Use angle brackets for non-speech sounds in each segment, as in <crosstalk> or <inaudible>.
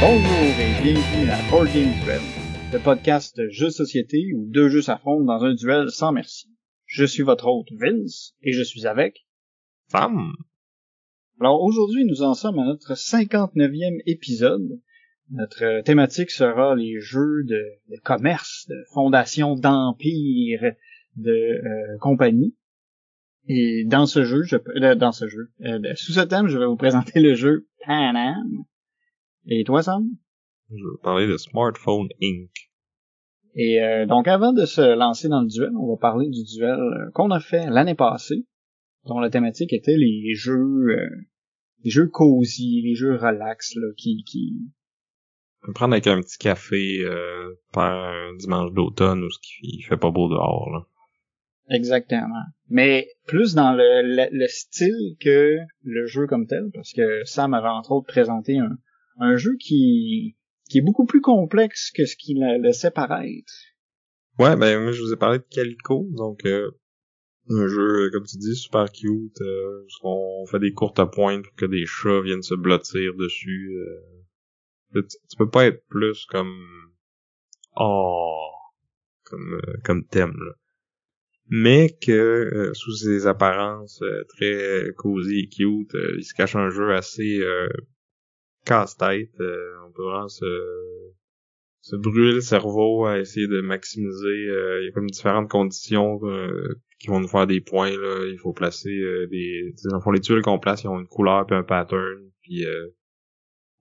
Bonjour bienvenue à Board Game Duel, le podcast de jeux société où deux jeux s'affrontent dans un duel sans merci. Je suis votre hôte Vince et je suis avec. Femme. Alors aujourd'hui nous en sommes à notre 59e épisode. Notre thématique sera les jeux de, de commerce, de fondation d'empire, de euh, compagnie. Et dans ce jeu, je, euh, dans ce jeu, euh, sous ce thème, je vais vous présenter le jeu Pan Am. Et toi, Sam? Je vais parler de Smartphone Inc. Et euh, donc, avant de se lancer dans le duel, on va parler du duel euh, qu'on a fait l'année passée, dont la thématique était les jeux, euh, les jeux cosy, les jeux relax, là, qui, qui, On peut prendre avec un petit café euh, par un dimanche d'automne où ce qui fait pas beau dehors. Là. Exactement. Mais plus dans le, le, le style que le jeu comme tel, parce que Sam avait entre autres présenté un, un jeu qui, qui est beaucoup plus complexe que ce qu'il la- laissait paraître. Ouais, ben moi je vous ai parlé de Calico, donc euh, un jeu, euh, comme tu dis, super cute. Euh, on fait des courtes pointes pour que des chats viennent se blottir dessus. euh. Tu, peux pas être plus comme oh comme euh, comme thème là. Mais que euh, sous ses apparences très cosy et cute, il se cache un jeu assez casse-tête. euh, on peut vraiment se se brûler le cerveau à essayer de maximiser. euh, Il y a comme différentes conditions euh, qui vont nous faire des points. Là. Il faut placer des... Dans les tuiles qu'on place, ils ont une couleur puis un pattern. Puis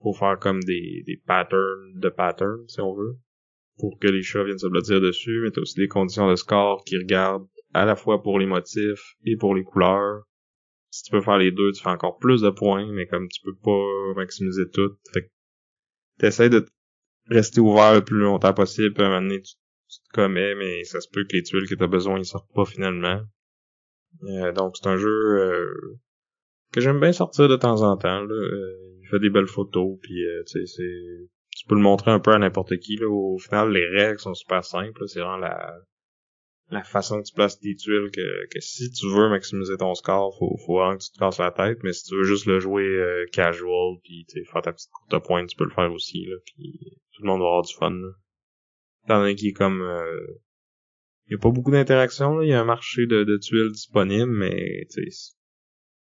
faut faire comme des, des patterns de patterns, si on veut. Pour que les chats viennent se blottir dessus. Mais t'as aussi des conditions de score qui regardent à la fois pour les motifs et pour les couleurs. Si tu peux faire les deux, tu fais encore plus de points, mais comme tu peux pas maximiser tout. Fait que t'essayes de rester ouvert le plus longtemps possible, puis à un moment donné, tu, te commets, mais ça se peut que les tuiles que t'as besoin, ils sortent pas finalement. Euh, donc c'est un jeu euh, que j'aime bien sortir de temps en temps. Euh, il fait des belles photos, puis euh, tu sais, c'est. Tu peux le montrer un peu à n'importe qui. Au final, les règles sont super simples. C'est vraiment la la façon que tu places tes tuiles que, que si tu veux maximiser ton score, faut, faut vraiment que tu te casses la tête, mais si tu veux juste le jouer euh, casual puis faire ta petite courte pointe, tu peux le faire aussi là, puis tout le monde va avoir du fun. Là. Étant donné qu'il est comme euh, y a pas beaucoup d'interactions, il y a un marché de, de tuiles disponible, mais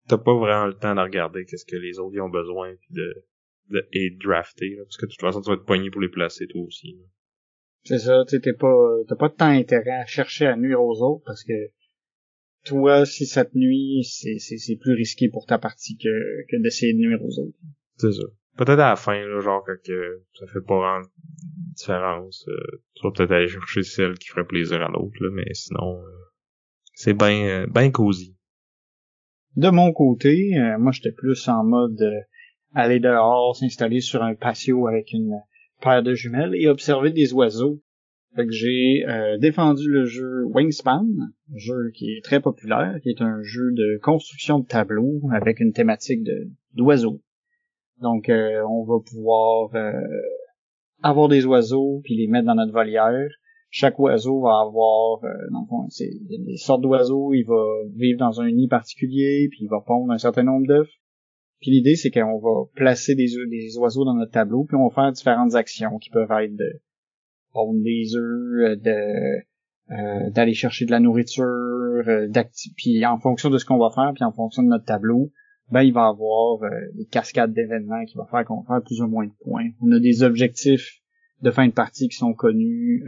t'as pas vraiment le temps de regarder qu'est-ce que les autres y ont besoin puis de, de et drafter, là, parce que de toute façon tu vas être poigné pour les placer toi aussi. là. C'est ça, tu sais, t'es pas, t'as pas de temps intérêt à chercher à nuire aux autres parce que toi, si ça te nuit, c'est, c'est, c'est plus risqué pour ta partie que, que d'essayer de nuire aux autres. C'est ça. Peut-être à la fin, là, genre quand que ça fait pas vraiment de différence. euh, tu vas peut-être aller chercher celle qui ferait plaisir à l'autre, là, mais sinon euh, c'est bien euh, ben cosy. De mon côté, euh, moi j'étais plus en mode euh, aller dehors, s'installer sur un patio avec une paire de jumelles et observer des oiseaux. Fait que j'ai euh, défendu le jeu Wingspan, un jeu qui est très populaire, qui est un jeu de construction de tableaux avec une thématique d'oiseaux. Donc euh, on va pouvoir euh, avoir des oiseaux puis les mettre dans notre volière. Chaque oiseau va avoir, a des sortes d'oiseaux, il va vivre dans un nid particulier, puis il va pondre un certain nombre d'œufs. Puis l'idée, c'est qu'on va placer des, oiseaux dans notre tableau, puis on va faire différentes actions qui peuvent être de pondre des œufs, euh, de euh, d'aller chercher de la nourriture, euh, puis en fonction de ce qu'on va faire, puis en fonction de notre tableau, ben il va avoir euh, des cascades d'événements qui vont faire qu'on va faire plus ou moins de points. On a des objectifs de fin de partie qui sont connus,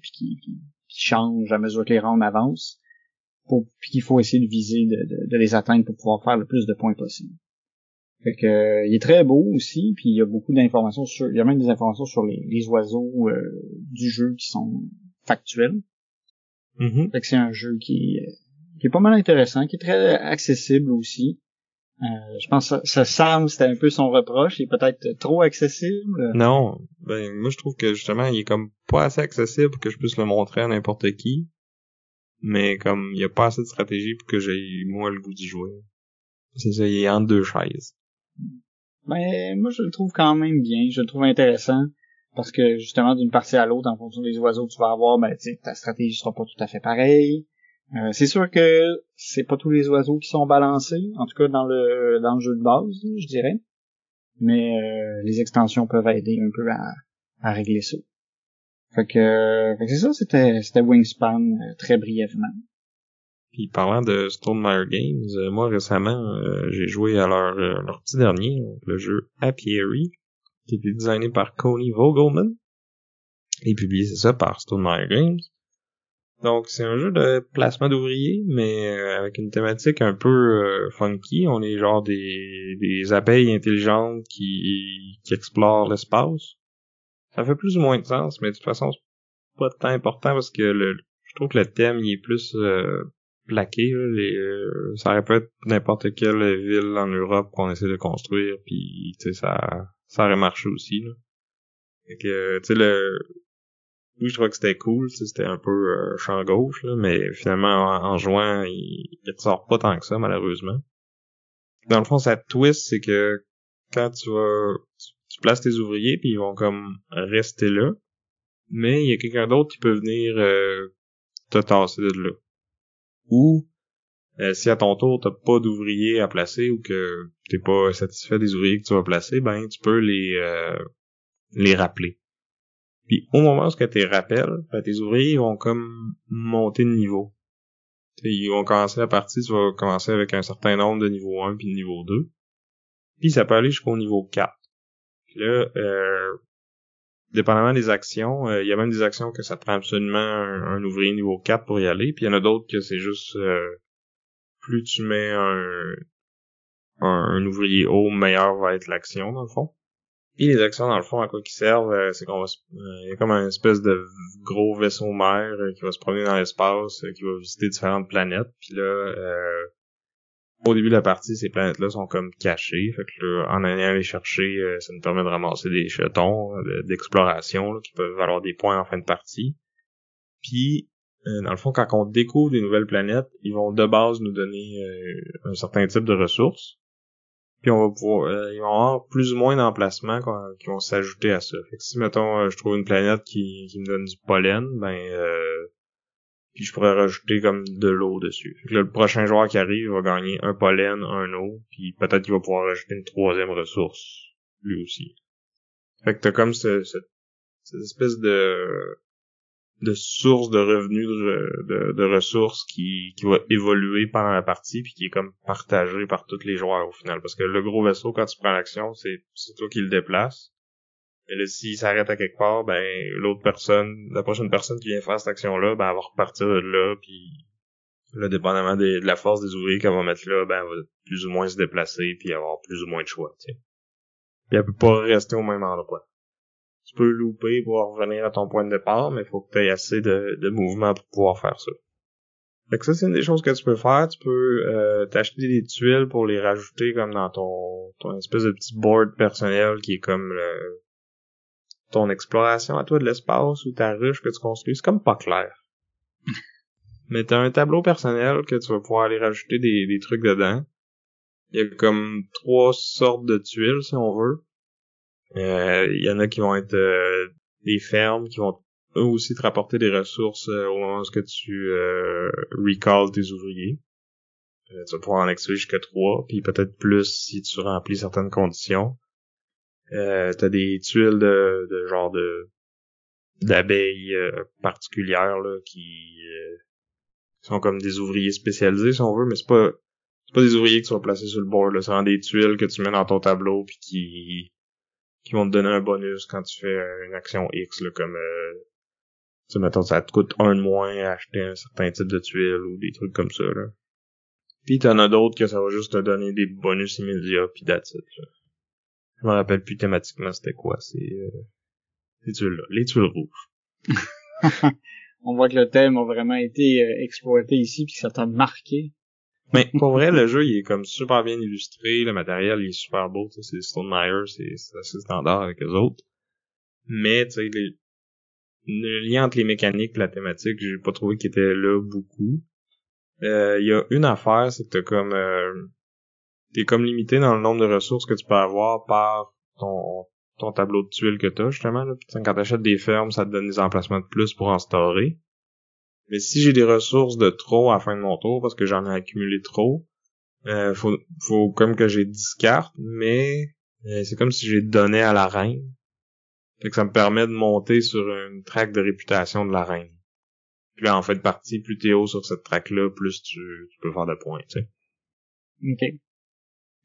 puis qui, qui, qui changent à mesure que les rounds avancent, pour, puis qu'il faut essayer de viser de, de, de les atteindre pour pouvoir faire le plus de points possible. Fait que euh, il est très beau aussi, puis il y a beaucoup d'informations sur, il y a même des informations sur les, les oiseaux euh, du jeu qui sont factuels. Mhm. Fait que c'est un jeu qui, est- qui est pas mal intéressant, qui est très accessible aussi. Euh, je pense que ça, ça Sam, c'était un peu son reproche, il est peut-être trop accessible. Non, ben moi je trouve que justement il est comme pas assez accessible pour que je puisse le montrer à n'importe qui. mais comme il y a pas assez de stratégie pour que j'ai moi le goût d'y jouer. C'est ça, il est entre deux chaises. Ben, moi, je le trouve quand même bien. Je le trouve intéressant. Parce que, justement, d'une partie à l'autre, en fonction des oiseaux que tu vas avoir, ben, ta stratégie sera pas tout à fait pareille. Euh, c'est sûr que c'est pas tous les oiseaux qui sont balancés, en tout cas dans le dans le jeu de base, je dirais. Mais euh, les extensions peuvent aider un peu à, régler ça. Fait que, fait que c'est ça, c'était c'était Wingspan euh, très brièvement. Puis parlant de Stonemaier Games, euh, moi récemment euh, j'ai joué à leur, leur petit dernier, le jeu Apiary, qui était designé par Coney Vogelman et publié c'est ça par Stonemaier Games. Donc c'est un jeu de placement d'ouvriers, mais avec une thématique un peu funky. On est genre des, des abeilles intelligentes qui, qui explorent l'espace. Ça fait plus ou moins de sens, mais de toute façon, c'est pas tant important parce que le, je trouve que le thème il est plus euh, plaqué. Les, euh, ça aurait pu être n'importe quelle ville en Europe qu'on essaie de construire, puis ça, ça aurait marché aussi. Là. Fait que, tu sais, le... Oui, je trouvais que c'était cool, c'était un peu euh, champ gauche, là, mais finalement, en, jouant, il, il ressort pas tant que ça, malheureusement. Dans le fond, sa twist, c'est que quand tu vas tu places tes ouvriers puis ils vont comme rester là. Mais il y a quelqu'un d'autre qui peut venir euh, te tasser de là. Ou euh, si à ton tour t'as pas d'ouvriers à placer ou que t'es pas satisfait des ouvriers que tu vas placer, ben tu peux les euh, les rappeler. Puis au moment où tu les rappelles, ben, tes ouvriers vont comme monter de niveau. ils vont commencer la partie, tu vas commencer avec un certain nombre de niveau 1 puis de niveau 2. Puis ça peut aller jusqu'au niveau 4 là, euh, dépendamment des actions, euh, il y a même des actions que ça prend absolument un, ouvrier niveau 4 pour y aller, puis il y en a d'autres que c'est juste euh, plus tu mets un, un, ouvrier haut, meilleur va être l'action dans le fond. Et les actions dans le fond à quoi qui servent, euh, c'est qu'on va il y a comme un espèce de gros vaisseau mère qui va se promener dans l'espace, qui va visiter différentes planètes, puis là au début de la partie, ces planètes-là sont comme cachées. Fait que en allant les chercher, euh, ça nous permet de ramasser des jetons euh, d'exploration qui peuvent valoir des points en fin de partie. Puis, euh, dans le fond, quand on découvre des nouvelles planètes, ils vont de base nous donner un certain type de ressources. Puis on va pouvoir, ils vont avoir plus ou moins d'emplacements qui vont s'ajouter à ça. Fait que si mettons je trouve une planète qui, qui me donne du pollen, ben puis je pourrais rajouter comme de l'eau dessus. le prochain joueur qui arrive va gagner un pollen, un eau, puis peut-être qu'il va pouvoir rajouter une troisième ressource, lui aussi. Fait que t'as comme ce, cette espèce de de source de revenus de, de, ressources qui, qui va évoluer pendant la partie puis qui est comme partagé par tous les joueurs au final parce que le gros vaisseau quand tu prends l'action c'est c'est toi qui le déplaces et là, s'il s'arrête à quelque part, ben l'autre personne, la prochaine personne qui vient faire cette action-là, ben elle va repartir de là, puis là, dépendamment de la force des ouvriers qu'elle va mettre là, ben elle va plus ou moins se déplacer, puis avoir plus ou moins de choix, tu sais. Puis elle peut pas rester au même endroit. Tu peux louper pour revenir à ton point de départ, mais faut que tu aies assez de, de mouvement pour pouvoir faire ça. Fait que ça, c'est une des choses que tu peux faire. Tu peux euh, t'acheter des tuiles pour les rajouter comme dans ton, ton espèce de petit board personnel qui est comme le, ton exploration à toi de l'espace ou ta ruche que tu construis, c'est comme pas clair. <laughs> Mais t'as un tableau personnel que tu vas pouvoir aller rajouter des, des trucs dedans. Il y a comme trois sortes de tuiles, si on veut. Euh, il y en a qui vont être euh, des fermes, qui vont eux aussi te rapporter des ressources euh, au moment où tu euh, recalls tes ouvriers. tu vas pouvoir en extraire jusqu'à trois, puis peut-être plus si tu remplis certaines conditions. Euh, t'as des tuiles de, de genre de d'abeilles euh, particulières là, qui euh, sont comme des ouvriers spécialisés si on veut, mais c'est pas c'est pas des ouvriers qui sont placés sur le bord là, c'est des tuiles que tu mets dans ton tableau puis qui qui vont te donner un bonus quand tu fais une action X là, comme euh, tu mettons ça te coûte un de moins à acheter un certain type de tuiles ou des trucs comme ça là. Puis t'en as d'autres que ça va juste te donner des bonus immédiats puis that's là. Je me rappelle plus thématiquement c'était quoi. C'est euh, ces tuiles-là, les tuiles rouges. <laughs> On voit que le thème a vraiment été euh, exploité ici puis ça t'a marqué. Mais pour vrai, le jeu il est comme super bien illustré, le matériel il est super beau, c'est Stone Meyer, c'est assez standard avec les autres. Mais tu sais, les, le lien entre les mécaniques et la thématique, j'ai pas trouvé qu'il était là beaucoup. Euh, il y a une affaire, c'est que t'as comme euh, t'es comme limité dans le nombre de ressources que tu peux avoir par ton ton tableau de tuiles que t'as justement. Là. Quand t'achètes des fermes, ça te donne des emplacements de plus pour en storer. Mais si j'ai des ressources de trop à la fin de mon tour, parce que j'en ai accumulé trop, euh, faut, faut comme que j'ai 10 cartes, mais euh, c'est comme si j'ai donné à la reine. Fait que ça me permet de monter sur une track de réputation de la reine. Puis là, en fait partie, plus t'es haut sur cette track-là, plus tu, tu peux faire de points, tu sais. OK.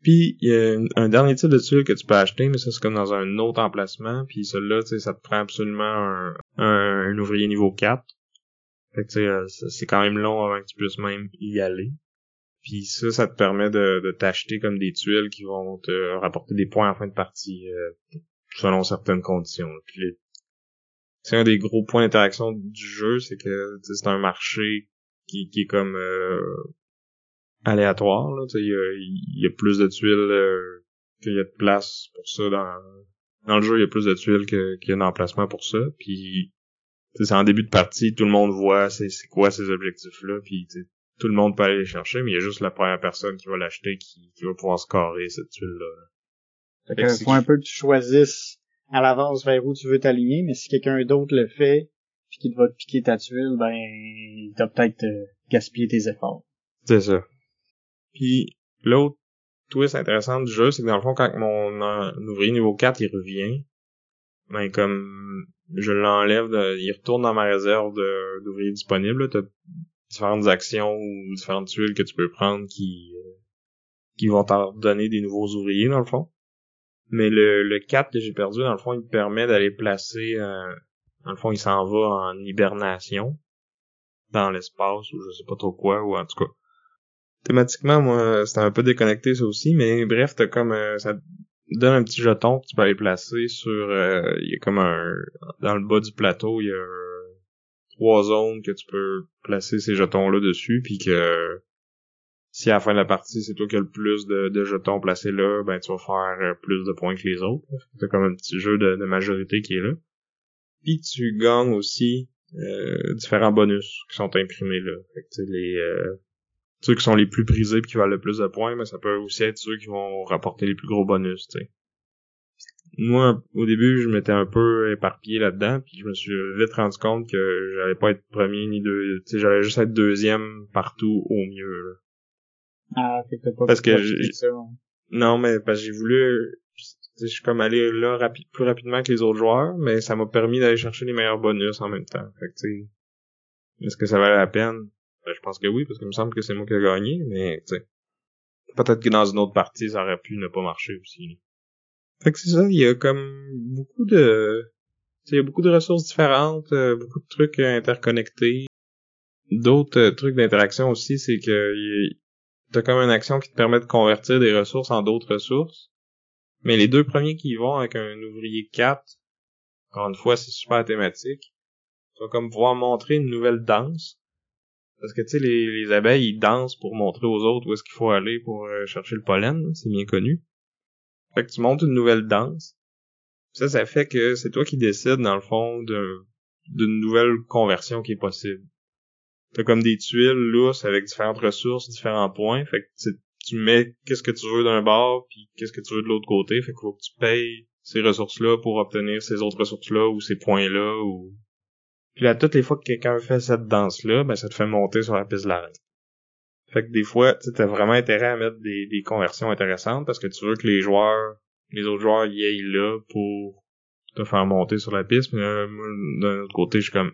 Puis il y a un, dernier type de tuile que tu peux acheter, mais ça c'est comme dans un autre emplacement. Puis celui-là, tu sais, ça te prend absolument un, un, ouvrier niveau 4. Fait que tu sais, euh, c'est quand même long avant que tu puisses même y aller. Puis ça, ça te permet de, de t'acheter comme des tuiles qui vont te rapporter des points en fin de partie euh, selon certaines conditions. Puis c'est un des gros points d'interaction du jeu, c'est que c'est un marché qui, qui est comme euh, aléatoire. Il y a, plus de tuiles euh, qu'il y a de place pour ça dans dans le jeu. Il y a plus de tuiles qu'il y a d'emplacement pour ça. Puis c'est en début de partie, tout le monde voit c'est quoi ces objectifs-là. Puis tout le monde peut aller les chercher, mais il y a juste la première personne qui va l'acheter qui, qui va pouvoir scorer cette tuile-là. Fait faut un peu que tu choisisses à l'avance vers où tu veux t'aligner, mais si quelqu'un d'autre le fait, puis qu'il va te piquer ta tuile, ben, il t'a peut-être euh, gaspillé tes efforts. C'est ça. Puis l'autre twist intéressant du jeu, c'est que dans le fond, quand mon ouvrier niveau 4 il revient, ben comme je l'enlève, il retourne dans ma réserve d'ouvriers disponibles. T'as différentes actions ou différentes tuiles que tu peux prendre qui euh, qui vont t'en donner des nouveaux ouvriers dans le fond. Mais le, le 4 que j'ai perdu, dans le fond, il me permet d'aller placer euh, dans le fond, il s'en va en hibernation dans l'espace ou je sais pas trop quoi, ou en tout cas thématiquement, moi, c'était un peu déconnecté ça aussi, mais bref, t'as comme euh, ça donne un petit jeton que tu peux aller placer sur euh, il y a comme un dans le bas du plateau, il y a trois zones que tu peux placer ces jetons là dessus puis que si à la fin de la partie c'est toi qui as le plus de, jetons placés là, ben tu vas faire euh, plus de points que les autres. C'est comme un petit jeu de, majorité qui est là. Puis tu gagnes aussi différents bonus qui sont imprimés là. Fait que, les ceux qui sont les plus prisés et qui valent le plus de points, mais ça peut aussi être ceux qui vont rapporter les plus gros bonus, tu sais. Moi, au début, je m'étais un peu éparpillé là-dedans, puis je me suis vite rendu compte que j'allais pas être premier ni deux, tu sais, j'allais juste être deuxième partout au mieux. Ah, fait que pas parce que ça, non, mais parce que j'ai voulu, je suis comme allé là plus rapidement que les autres joueurs, mais ça m'a permis d'aller chercher les meilleurs bonus en même temps. Fait que tu sais, est-ce que ça valait la peine? Ben, je pense que oui, parce qu'il me semble que c'est moi qui ai gagné, mais tu sais. Peut-être que dans une autre partie, ça aurait pu ne pas marcher aussi. Fait que c'est ça, il y a comme beaucoup de. Il y a beaucoup de ressources différentes, euh, beaucoup de trucs interconnectés. D'autres euh, trucs d'interaction aussi, c'est que t'as comme une action qui te permet de convertir des ressources en d'autres ressources. Mais les deux premiers qui y vont avec un ouvrier 4, encore une fois, c'est super thématique. Tu vas comme pouvoir montrer une nouvelle danse parce que tu sais, les, les, abeilles, ils dansent pour montrer aux autres où est-ce qu'il faut aller pour euh, chercher le pollen, c'est bien connu. Fait que tu montes une nouvelle danse. Ça, ça fait que c'est toi qui décides, dans le fond, d'une nouvelle conversion qui est possible. T'as comme des tuiles lousses avec différentes ressources, différents points. Fait que tu mets qu'est-ce que tu veux d'un bord, puis qu'est-ce que tu veux de l'autre côté. Fait qu'il faut que tu payes ces ressources-là pour obtenir ces autres ressources-là ou ces points-là ou puis là, toutes les fois que quelqu'un fait cette danse-là, ben ça te fait monter sur la piste de l'arène. Fait que des fois, tu as vraiment intérêt à mettre des, des conversions intéressantes parce que tu veux que les joueurs, les autres joueurs y aillent là pour te faire monter sur la piste. Mais d'un autre côté, je suis comme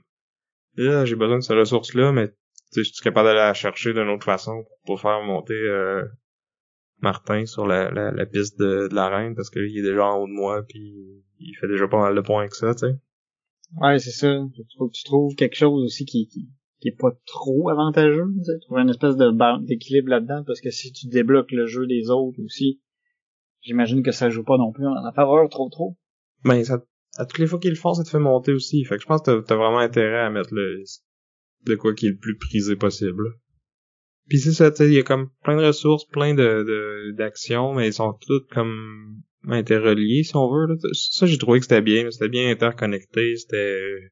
là, j'ai besoin de ces ressources-là, mais je suis capable d'aller la chercher d'une autre façon pour faire monter euh, Martin sur la, la, piste de, de l'arène parce qu'il est déjà en haut de moi puis il fait déjà pas mal de points avec ça, tu sais. Ouais, c'est ça. Faut que tu trouves quelque chose aussi qui, qui, qui est pas trop avantageux, tu sais. Trouver une espèce de d'équilibre là-dedans, parce que si tu débloques le jeu des autres aussi, j'imagine que ça joue pas non plus en la faveur trop trop. Ben, ça, à toutes les fois qu'ils le font, ça te fait monter aussi. Fait que je pense que t'as as vraiment intérêt à mettre le, de quoi qui est le plus prisé possible. Puis c'est ça, tu sais, il y a comme plein de ressources, plein de d'actions, mais ils sont toutes comme interreliés, si on veut. Là. Ça, j'ai trouvé que c'était bien. C'était bien interconnecté. C'était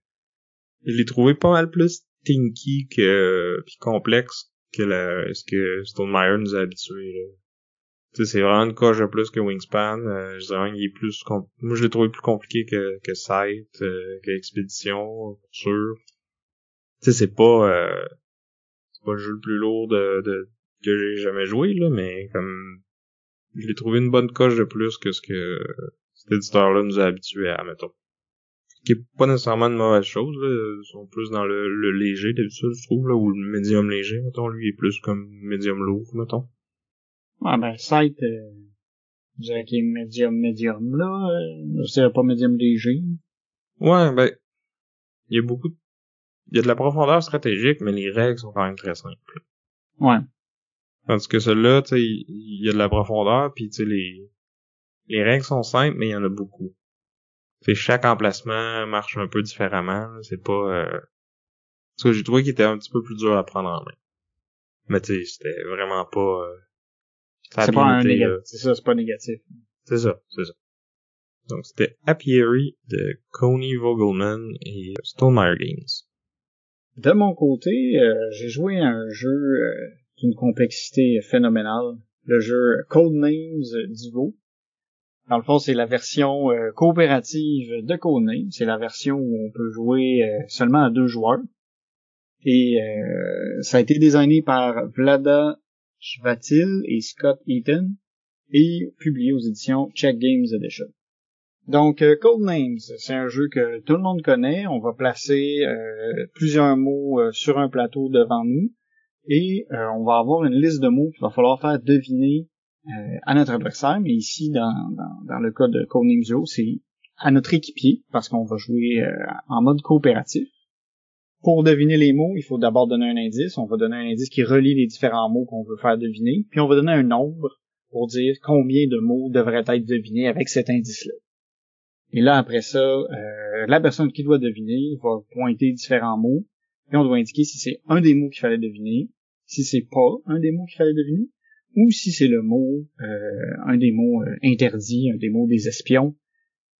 je l'ai trouvé pas mal plus tinky que puis complexe que la, ce que Stonemeyer nous a habitués. Là. C'est vraiment une coche de plus que Wingspan. Euh, je dirais qu'il est plus moi je l'ai trouvé plus compliqué que que Sight, euh, que Expédition, pour sûr. Tu sais, c'est pas euh, c'est pas le jeu le plus lourd de que j'ai jamais joué là, mais comme je l'ai trouvé une bonne coche de plus que ce que cet éditeur-là nous a habitués à, mettons. Qui est pas nécessairement une mauvaise chose, là. Ils sont plus dans le, le léger d'habitude, je trouve, là, ou le médium léger, mettons. Lui, il est plus comme médium lourd, mettons. Ah ben, Sight, euh, je dirais qu'il est médium médium, là. Euh, je dirais pas médium léger. Ouais, ben, il y a beaucoup de... Il y a de la profondeur stratégique, mais les règles sont quand même très simples. Ouais. Tandis que celui-là, tu sais, il y a de la profondeur, puis tu sais, les, les règles sont simples, mais il y en a beaucoup. Tu chaque emplacement marche un peu différemment. C'est pas... Euh... Parce que j'ai trouvé qu'il était un petit peu plus dur à prendre en main. Mais tu sais, c'était vraiment pas... Euh... C'est pas un négatif. C'est ça, c'est pas négatif. C'est ça, c'est ça. Donc c'était Apiary de Coney Vogelman et Stonemeyer Games. De mon côté, euh, j'ai joué à un jeu euh, d'une complexité phénoménale, le jeu Codenames Divo. Dans le fond, c'est la version euh, coopérative de Codenames. C'est la version où on peut jouer euh, seulement à deux joueurs. Et euh, ça a été designé par Vlada Schvatil et Scott Eaton et publié aux éditions Check Games Edition. Donc, Codenames, c'est un jeu que tout le monde connaît. On va placer plusieurs mots sur un plateau devant nous et on va avoir une liste de mots qu'il va falloir faire deviner euh, à notre adversaire, mais ici, dans, dans, le cas de Codename Zero, c'est à notre équipier, parce qu'on va jouer euh, en mode coopératif. Pour deviner les mots, il faut d'abord donner un indice. On va donner un indice qui relie les différents mots qu'on veut faire deviner, puis on va donner un nombre pour dire combien de mots devraient être devinés avec cet indice-là. Et là, après ça, euh, la personne qui doit deviner va pointer différents mots, et on doit indiquer si c'est un des mots qu'il fallait deviner, si c'est pas un des mots qu'il fallait deviner, ou si c'est le mot, euh, un des mots euh, interdits, un des mots des espions,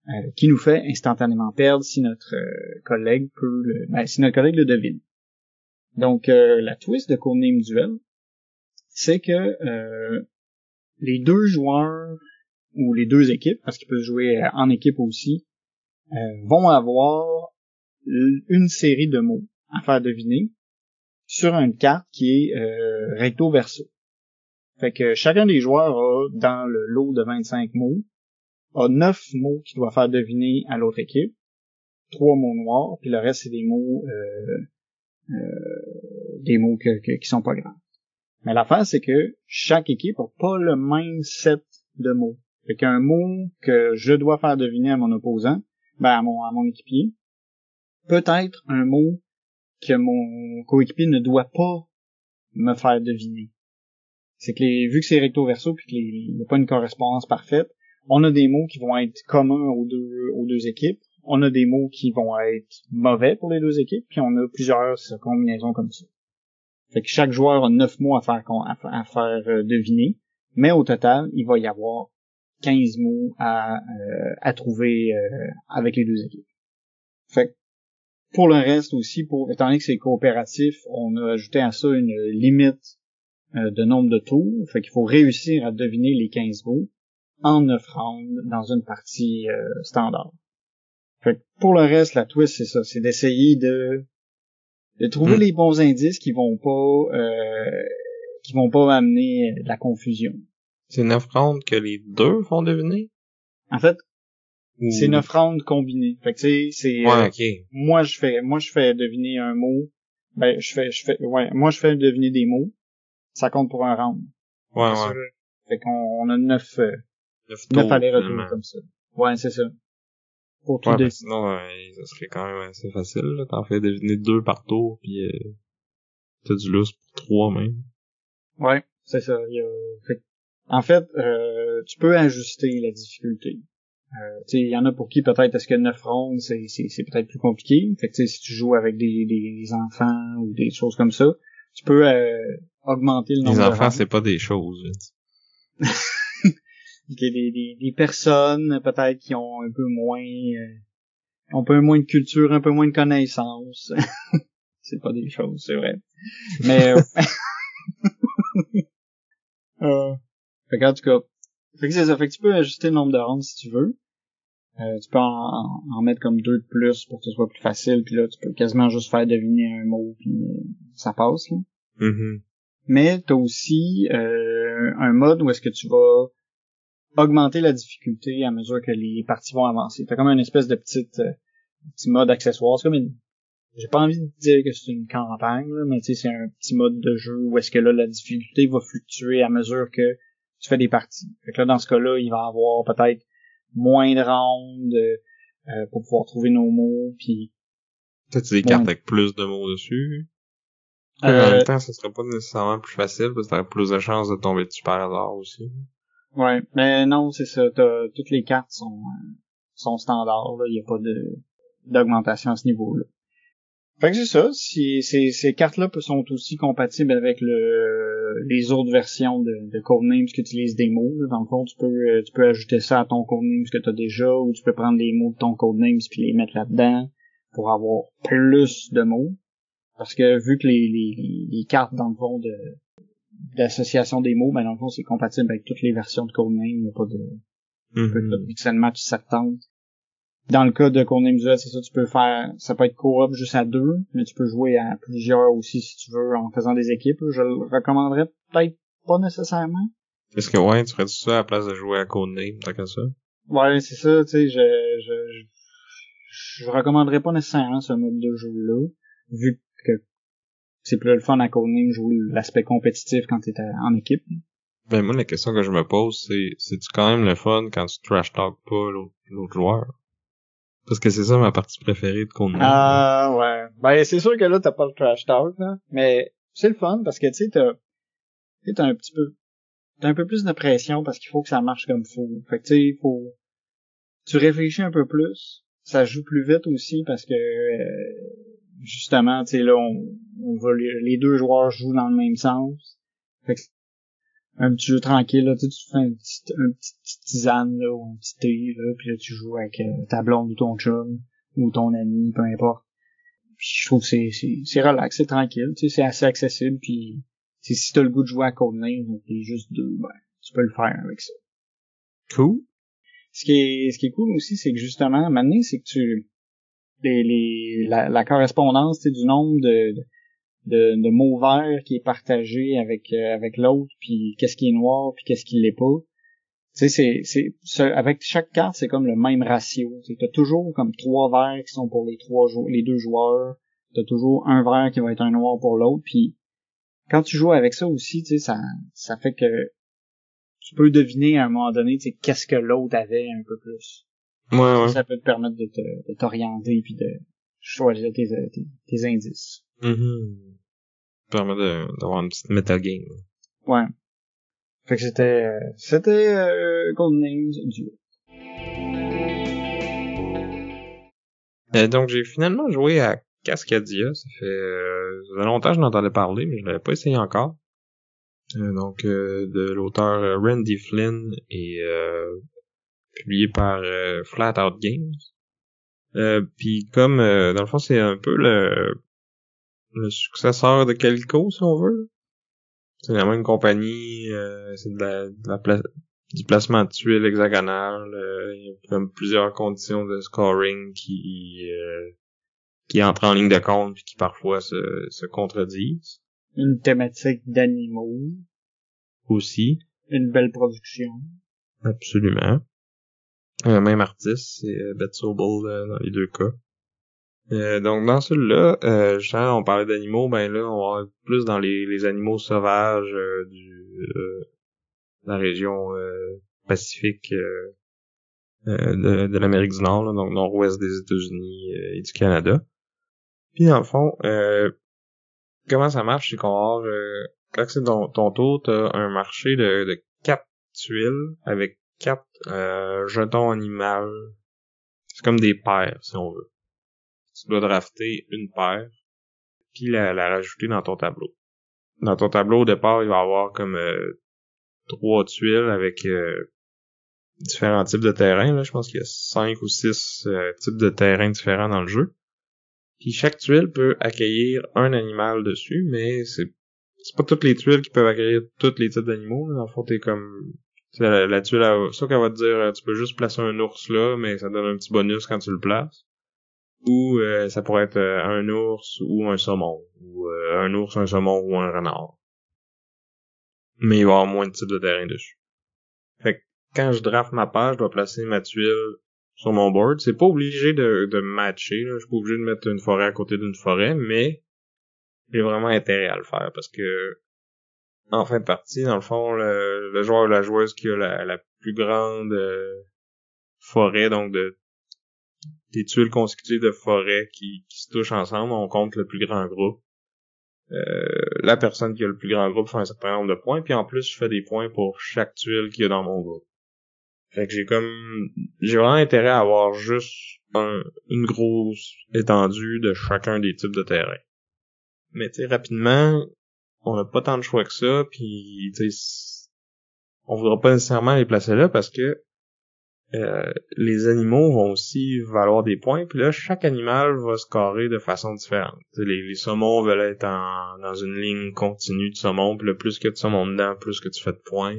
euh, qui nous fait instantanément perdre si notre collègue peut le, ben, si notre collègue le devine. Donc la twist de Codename Duel, c'est que les deux joueurs ou les deux équipes, parce qu'ils peuvent jouer en équipe aussi, vont avoir une série de mots à faire deviner sur une carte qui est recto verso. Fait que chacun des joueurs a, dans le lot de 25 mots, a 9 mots qu'il doit faire deviner à l'autre équipe, trois mots noirs, puis le reste c'est des mots euh, euh, des mots qui sont pas graves. Mais l'affaire c'est que chaque équipe a pas le même set de mots. Fait qu'un mot que je dois faire deviner à mon opposant, ben à mon, à mon équipier, peut être un mot que mon coéquipier ne doit pas me faire deviner c'est que les, vu que c'est recto verso puis qu'il n'y a pas une correspondance parfaite, on a des mots qui vont être communs aux deux, aux deux équipes, on a des mots qui vont être mauvais pour les deux équipes, puis on a plusieurs combinaisons comme ça. Fait que chaque joueur a neuf mots à faire, à, faire euh, deviner, mais au total, il va y avoir 15 mots à, euh, à trouver euh, avec les deux équipes. Fait que pour le reste aussi, pour étant donné que c'est coopératif, on a ajouté à ça une limite euh, de nombre de tours. Fait qu'il faut réussir à deviner les 15 mots en 9 rounds dans une partie euh, standard. Fait que pour le reste, la twist, c'est ça. C'est d'essayer de, de trouver hmm. les bons indices qui vont pas euh, qui vont pas amener de la confusion. C'est 9 rounds que les deux vont deviner? En fait, c'est 9 rounds combinés. Fait que c'est c'est moi je fais moi je fais deviner un mot. Ben je fais je fais ouais, moi je fais deviner des mots ça compte pour un round. Ouais, ouais. Fait qu'on on a neuf, euh, neuf, allers-retours comme ça. Ouais, c'est ça. Pour tout ouais, sinon, euh, ça serait quand même assez facile, là. T'en fais deviner deux par tour, puis euh, t'as du lousse pour trois même. Ouais, c'est ça. Il y a... fait... En fait, euh, tu peux ajuster la difficulté. Euh, il y en a pour qui peut-être est-ce que 9 rondes c'est, c'est, c'est peut-être plus compliqué. Fait que si tu joues avec des, des enfants ou des choses comme ça, tu peux euh, augmenter le nombre Les enfants, c'est pas des choses. <laughs> des, des, des, personnes peut-être qui ont un peu moins euh, un peu moins de culture, un peu moins de connaissances. <laughs> c'est pas des choses, c'est vrai. Mais <laughs> euh, euh, fait en tout cas, fait que c'est ça. Fait que tu peux ajuster le nombre de rounds si tu veux. Euh, tu peux en, en, mettre comme deux de plus pour que ce soit plus facile. Puis là, tu peux quasiment juste faire deviner un mot puis euh, ça passe. Là. Mm-hmm. Mais t'as aussi euh, un mode où est-ce que tu vas augmenter la difficulté à mesure que les parties vont avancer. T'as comme une espèce de petite euh, petit mode accessoire. C'est comme une j'ai pas envie de dire que c'est une campagne, là, mais tu sais, c'est un petit mode de jeu où est-ce que là, la difficulté va fluctuer à mesure que tu fais des parties. Fait que là, dans ce cas-là, il va y avoir peut-être moins de rounds euh, pour pouvoir trouver nos mots, puis... Peut-être des cartes avec plus de mots dessus? Euh, en même temps, ça serait pas nécessairement plus facile parce que t'aurais plus de chances de tomber dessus par hasard aussi. Ouais, mais non, c'est ça. toutes les cartes sont, sont standards. Il n'y a pas de d'augmentation à ce niveau-là. Fait que c'est ça. Si, ces, ces cartes-là sont aussi compatibles avec le, les autres versions de, de Codenames qui utilisent des mots. Dans le fond, tu peux, euh, tu peux ajouter ça à ton Codenames que tu as déjà, ou tu peux prendre les mots de ton Codenames puis les mettre là-dedans pour avoir plus de mots. Parce que vu que les, les, les cartes, dans le fond, de d'association des mots, ben dans le fond, c'est compatible avec toutes les versions de Codename. Il n'y a pas de, mm -hmm. match 70 dans le cas de Codenames Duel, c'est ça, tu peux faire, ça peut être co-op juste à deux, mais tu peux jouer à plusieurs aussi si tu veux en faisant des équipes. Je le recommanderais peut-être pas nécessairement. Est-ce que ouais, tu ferais ça à la place de jouer à Codename, tant que ça? Ouais, c'est ça, tu sais, je, je, je, je, recommanderais pas nécessairement ce mode de jeu-là, vu que c'est plus le fun à Codename jouer l'aspect compétitif quand t'es en équipe. Ben moi la question que je me pose c'est c'est-tu quand même le fun quand tu trash talk pas l'autre joueur? Parce que c'est ça ma partie préférée de Conan. Ah ouais. Ben c'est sûr que là t'as pas le trash talk là, mais c'est le fun parce que tu sais t'as t'as un petit peu t'as un peu plus de pression parce qu'il faut que ça marche comme faut. Fait que tu sais il faut tu réfléchis un peu plus, ça joue plus vite aussi parce que euh, justement tu sais là on, on les deux joueurs jouent dans le même sens. Fait que un petit jeu tranquille, là, tu, fais un petit, un petit, tisane, là, ou un petit thé, là, puis là, tu joues avec euh, ta blonde ou ton chum, ou ton ami, peu importe. Puis je trouve que c'est, c'est, c'est relax, c'est tranquille, tu sais, c'est assez accessible, puis si t'as le goût de jouer à Codename, t'es juste deux, ben, tu peux le faire avec ça. Cool. Ce qui est, ce qui est cool aussi, c'est que justement, maintenant, c'est que tu, les, les, la, la correspondance, du nombre de de, de mots verts qui est partagé avec euh, avec l'autre, puis qu'est-ce qui est noir, puis qu'est-ce qui l'est pas. Tu sais, c'est c'est avec chaque carte, c'est comme le même ratio. Tu as toujours comme trois verts qui sont pour les trois les deux joueurs. T'as toujours un vert qui va être un noir pour l'autre. Puis quand tu joues avec ça aussi, tu sais, ça ça fait que tu peux deviner à un moment donné, tu sais, qu'est-ce que l'autre avait un peu plus. Ouais, ouais. Ça peut te permettre de t'orienter puis de choisir tes, tes, indices. Mm permet d'avoir une petite metagame. Ouais. Fait que c'était euh, c'était euh, Golden Names du euh, donc j'ai finalement joué à Cascadia, ça fait, euh, ça fait longtemps que je n'entendais parler, mais je l'avais pas essayé encore. Euh, donc de l'auteur Randy Flynn et publié par Flat Out Games. Puis comme dans le fond c'est un peu le le successeur de Calico, si on veut. C'est la même compagnie, euh, c'est de la, de la du placement de tuiles hexagonales. Euh, il y a comme plusieurs conditions de scoring qui euh, qui entrent en ligne de compte et qui parfois se, se contredisent. Une thématique d'animaux. Aussi. Une belle production. Absolument. Un même artiste, c'est Beth Sobel dans les deux cas. Euh, donc dans celui-là, euh, on parlait d'animaux, ben là on va plus dans les, les animaux sauvages euh, du euh, de la région pacifique de, de l'Amérique du Nord, donc nord-ouest des États-Unis et du Canada. Puis en fond, comment ça marche, c'est qu'on va avoir, quand c'est ton, ton tour, t'as un marché de, de quatre tuiles avec quatre jetons animaux. C'est comme des paires, si on veut tu dois drafter une paire, puis la, la rajouter dans ton tableau. Dans ton tableau, au départ, il va y avoir comme euh, trois tuiles avec euh, différents types de terrains. Là. Je pense qu'il y a cinq ou six euh, types de terrains différents dans le jeu. Puis chaque tuile peut accueillir un animal dessus, mais c'est c'est pas toutes les tuiles qui peuvent accueillir tous les types d'animaux. Dans le fond, t'es comme la, la, tuile, ça qu'elle va te dire, tu peux juste placer un ours là, mais ça donne un petit bonus quand tu le places. Ou euh, ça pourrait être euh, un ours ou un saumon, ou un ours, un saumon ou un renard. Mais il va y avoir moins de types de terrain dessus. Fait que quand je draft ma page, je dois placer ma tuile sur mon board. C'est pas obligé de, de matcher, là. Je suis pas obligé de mettre une forêt à côté d'une forêt, mais j'ai vraiment intérêt à le faire parce que en fin de partie, dans le fond, le, joueur ou la joueuse qui a la, plus grande euh, forêt, donc de des tuiles consécutives de forêt qui, se touchent ensemble, on compte le plus grand groupe. Euh, la personne qui a le plus grand groupe fait un certain nombre de points, puis en plus, je fais des points pour chaque tuile qu'il y a dans mon groupe. Fait que j'ai comme j'ai vraiment intérêt à avoir juste une grosse étendue de chacun des types de terrain. Mais tu rapidement, on n'a pas tant de choix que ça, puis tu sais on voudra pas nécessairement les placer là parce que euh, les animaux vont aussi valoir des points, puis là, chaque animal va scorer de façon différente. Les, les, saumons veulent être en, dans une ligne continue de saumon, puis le plus que de saumon dedans, plus que tu fais de points.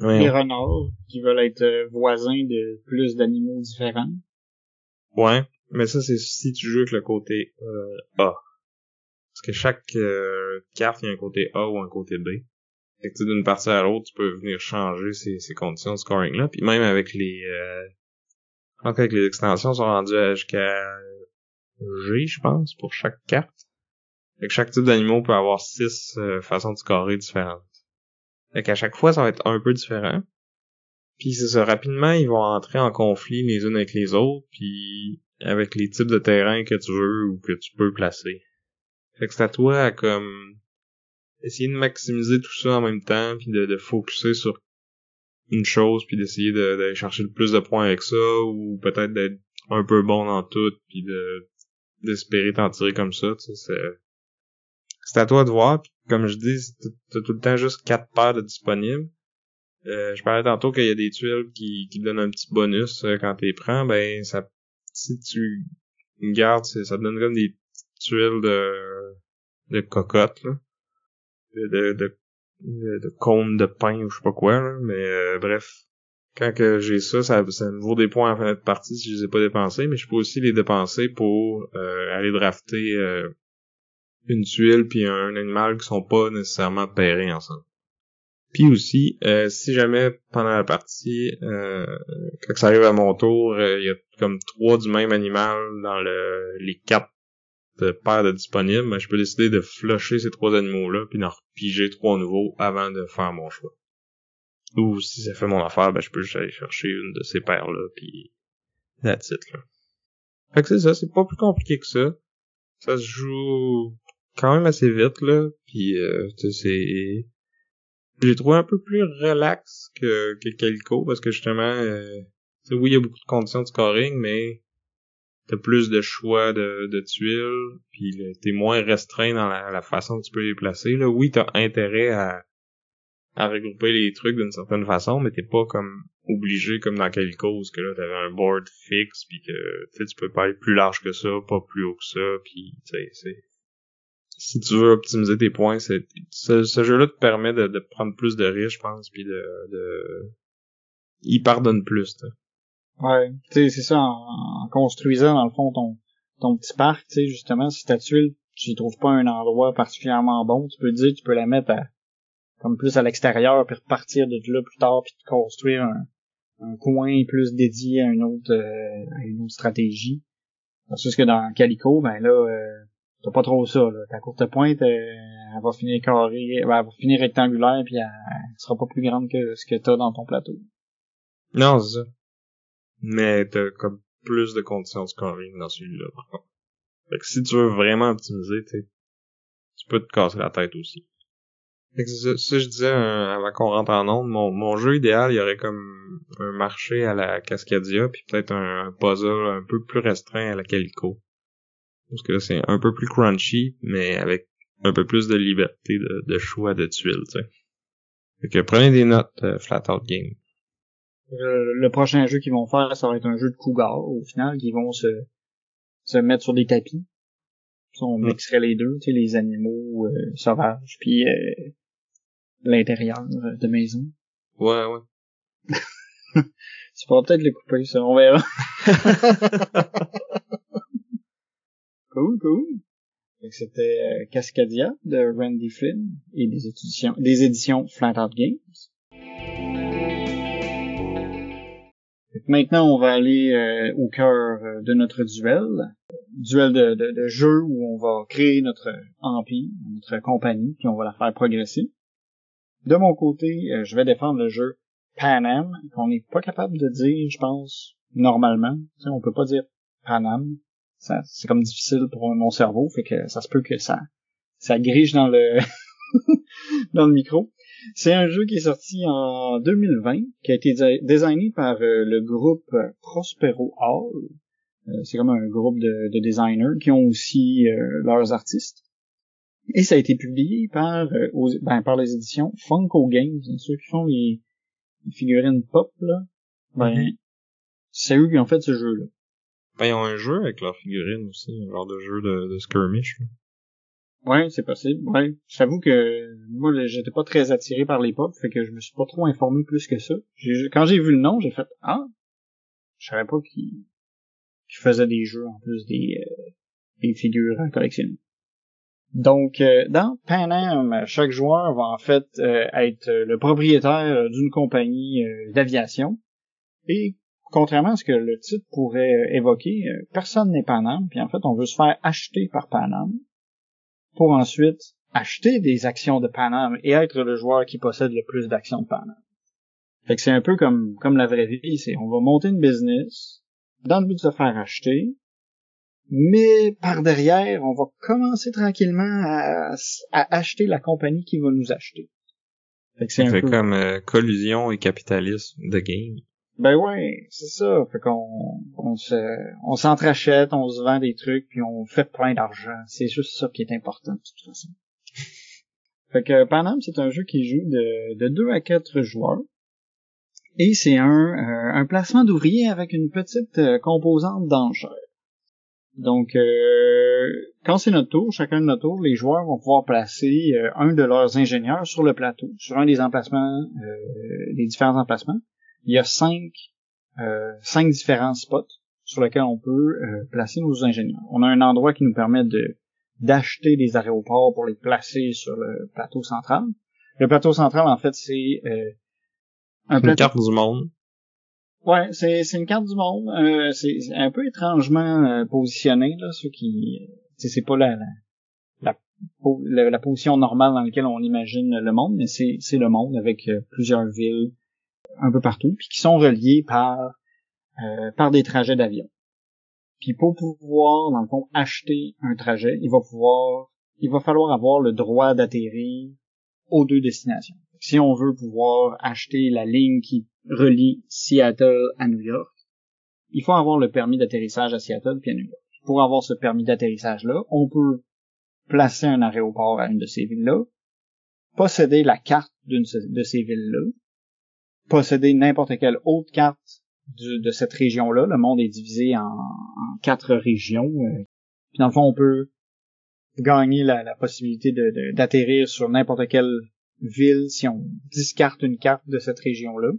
les renards, qui veulent être euh, voisins de plus d'animaux différents. Ouais, mais ça, c'est si tu joues avec le côté euh, A. Parce que chaque carte, il y a un côté A ou un côté B. Fait que d'une partie à l'autre, tu peux venir changer ces, ces conditions de scoring là. Puis même avec les euh, je les extensions sont rendues jusqu'à G, je pense, pour chaque carte. Fait que chaque type d'animal peut avoir six euh, façons de scorer différentes. Fait qu'à chaque fois, ça va être un peu différent. Puis c'est ça, rapidement, ils vont entrer en conflit les unes avec les autres, puis avec les types de terrain que tu veux ou que tu peux placer. Fait que c'est à toi à comme essayer de maximiser tout ça en même temps, puis de, de focuser sur une chose, puis d'essayer d'aller chercher le plus de points avec ça, ou peut-être d'être un peu bon dans tout, puis de d'espérer t'en tirer comme ça, tu sais, c'est c'est à toi de voir, puis comme je dis, t'as tout le temps juste quatre paires de disponibles. Euh, je parlais tantôt qu'il y a des tuiles qui, qui donnent un petit bonus euh, quand tu les prends, ben ça si tu gardes, ça te donne comme des tuiles de de cocotte là de, de, de, cône de pain ou je sais pas quoi, là, mais euh, bref. Quand que j'ai ça, ça, ça me vaut des points en fin de partie si je les ai pas dépensés, mais je peux aussi les dépenser pour euh, aller drafter euh, une tuile puis un, animal qui sont pas nécessairement pairés ensemble. Puis aussi, si jamais pendant la partie, quand ça arrive à mon tour, il y a comme trois du même animal dans le, les quatre de paires de disponibles, mais je peux décider de flusher ces trois animaux-là, puis d'en repiger trois nouveaux avant de faire mon choix. Ou si ça fait mon affaire, ben je peux juste aller chercher une de ces paires-là, puis that's it, là. Fait que c'est ça, c'est pas plus compliqué que ça. Ça se joue quand même assez vite, là, puis euh, c'est... J'ai trouvé un peu plus relax que, que Calico, parce que justement, euh, oui, il y a beaucoup de conditions de scoring, mais t'as plus de choix de, de tuiles, puis t'es moins restreint dans la, façon que tu peux les placer. Là. Oui, t'as intérêt à, à regrouper les trucs d'une certaine façon, mais t'es pas comme obligé comme dans cause que là t'avais un board fixe puis que tu peux pas être plus large que ça, pas plus haut que ça, puis sais si tu veux optimiser tes points, c'est ce, jeu-là te permet de, de, prendre plus de risques, je pense, puis de, de il pardonne plus. T'sais. Ouais, tu sais, c'est ça, en, construisant, dans le fond, ton, ton petit parc, tu sais, justement, si ta tuile, tu trouves pas un endroit particulièrement bon, tu peux dire, tu peux la mettre à, comme plus à l'extérieur, puis repartir de là plus tard, puis te construire un, un coin plus dédié à une autre, euh, à une autre stratégie. Parce que dans Calico, ben là, euh, t'as pas trop ça, là. Ta courte pointe, euh, elle va finir carré, ben, elle va finir rectangulaire, puis elle, elle sera pas plus grande que ce que t'as dans ton plateau. Non, c'est ça. Mais t'as comme plus de conditions de scoring dans celui-là, par contre. Fait que si tu veux vraiment optimiser, tu peux te casser la tête aussi. Fait que ça, ça je disais avant qu'on rentre en onde, mon, mon jeu idéal, il y aurait comme un marché à la Cascadia, puis peut-être un, puzzle un peu plus restreint à la Calico. Parce que là, c'est un peu plus crunchy, mais avec un peu plus de liberté de, choix de tuiles, tu sais. Fait que prenez des notes, euh, Flat Out Game. Le prochain jeu qu'ils vont faire, ça va être un jeu de cougar, au final, qui vont se, se mettre sur des tapis. On mixerait les deux, tu sais, les animaux euh, sauvages, puis euh, l'intérieur euh, de maison. Ouais, ouais. <laughs> tu pourras peut-être le couper, ça, on verra. <laughs> cool, cool. C'était euh, Cascadia de Randy Flynn et des éditions, des éditions Flat Out Games. Maintenant, on va aller euh, au cœur euh, de notre duel. Duel de, de, de, jeu où on va créer notre empire, notre compagnie, puis on va la faire progresser. De mon côté, je vais défendre le jeu Pan Am, qu'on n'est pas capable de dire, je pense, normalement. sais, on peut pas dire Pan Am c'est comme difficile pour mon cerveau, fait que ça se peut que ça, ça grige dans le, <laughs> dans le micro. C'est un jeu qui est sorti en 2020, qui a été designé par euh, le groupe Prospero Hall. Euh, c'est comme un groupe de, designers qui ont aussi euh, leurs artistes. Et ça a été publié par, ben, par les éditions Funko Games, ceux qui font les, figurines pop, là. Ben, mm-hmm. c'est eux qui ont fait ce jeu-là. Ben, ils ont un jeu avec leurs figurines aussi, un genre de jeu de, de skirmish. Ouais, c'est possible. Ouais, j'avoue que moi, j'étais pas très attiré par les pop, fait que je me suis pas trop informé plus que ça. Quand j'ai vu le nom, j'ai fait ah, je savais pas qu'ils qu faisaient des jeux en plus des euh, des figures à collectionner. Donc, euh, dans Pan Am, chaque joueur va en fait euh, être le propriétaire d'une compagnie d'aviation et contrairement à ce que le titre pourrait euh, évoquer, euh, personne n'est Panam, puis en fait, on veut se faire acheter par Panam pour ensuite acheter des actions de Panam et être le joueur qui possède le plus d'actions de Panam. Fait que c'est un peu comme, comme la vraie vie, c'est on va monter une business dans le but de se faire acheter, mais par derrière, on va commencer tranquillement à, acheter la compagnie qui va nous acheter. Fait que c'est un peu... comme euh, collusion et capitalisme de game. Ben ouais, c'est ça. Fait qu'on on se on s'entrachète, on se vend des trucs, puis on fait plein d'argent. C'est juste ça qui est important de toute façon. <laughs> fait que Panam, c'est un jeu qui joue de, de 2 à 4 joueurs. Et c'est un, euh, un placement d'ouvriers avec une petite euh, composante d'enchère. Donc, euh, quand c'est notre tour, chacun de notre tour, les joueurs vont pouvoir placer un de leurs ingénieurs sur le plateau, sur un des emplacements, les différents emplacements il y a cinq, euh, cinq différents spots sur lesquels on peut euh, placer nos ingénieurs. On a un endroit qui nous permet de d'acheter des aéroports pour les placer sur le plateau central. Le plateau central, en fait, c'est euh, un une carte du monde. Ouais, c'est c'est une carte du monde. Euh, c'est un peu étrangement euh, positionné là, ceux qui, c'est pas la la, la la, position normale dans laquelle on imagine le monde, mais c'est c'est le monde avec plusieurs villes, un peu partout, puis qui sont reliés par euh, par des trajets d'avion. Puis pour pouvoir, dans le fond, acheter un trajet, il va pouvoir, il va falloir avoir le droit d'atterrir aux deux destinations. Si on veut pouvoir acheter la ligne qui relie Seattle à New York, il faut avoir le permis d'atterrissage à Seattle puis à New York. Pour avoir ce permis d'atterrissage-là, on peut placer un aéroport à une de ces villes-là, posséder la carte d'une de ces villes-là, posséder n'importe quelle autre carte de cette région-là. Le monde est divisé en, quatre régions. Euh. Puis dans le fond, on peut gagner la, possibilité d'atterrir sur n'importe quelle ville si on discarte une carte de cette région-là.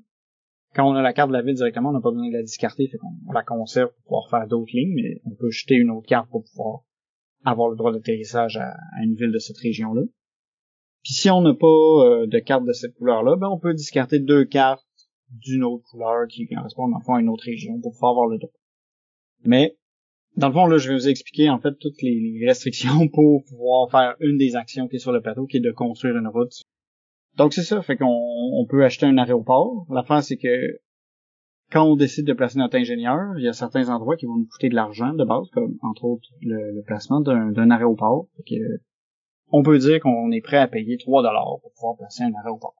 Quand on a la carte de la ville directement, on n'a pas besoin de la discarter, fait qu'on la conserve pour pouvoir faire d'autres lignes, mais on peut jeter une autre carte pour pouvoir avoir le droit d'atterrissage à, une ville de cette région-là. Puis si on n'a pas euh, de carte de cette couleur-là, ben on peut discarter deux cartes d'une autre couleur qui correspondent en à une autre région pour pouvoir avoir le droit. Mais dans le fond, là, je vais vous expliquer en fait toutes les, restrictions <laughs> pour pouvoir faire une des actions qui est sur le plateau, qui est de construire une route. Donc c'est ça, fait qu'on on peut acheter un aéroport. L'affaire c'est que quand on décide de placer notre ingénieur, il y a certains endroits qui vont nous coûter de l'argent de base, comme entre autres le, placement d'un aéroport. Fait que on peut dire qu'on est prêt à payer 3 dollars pour pouvoir placer un aéroport.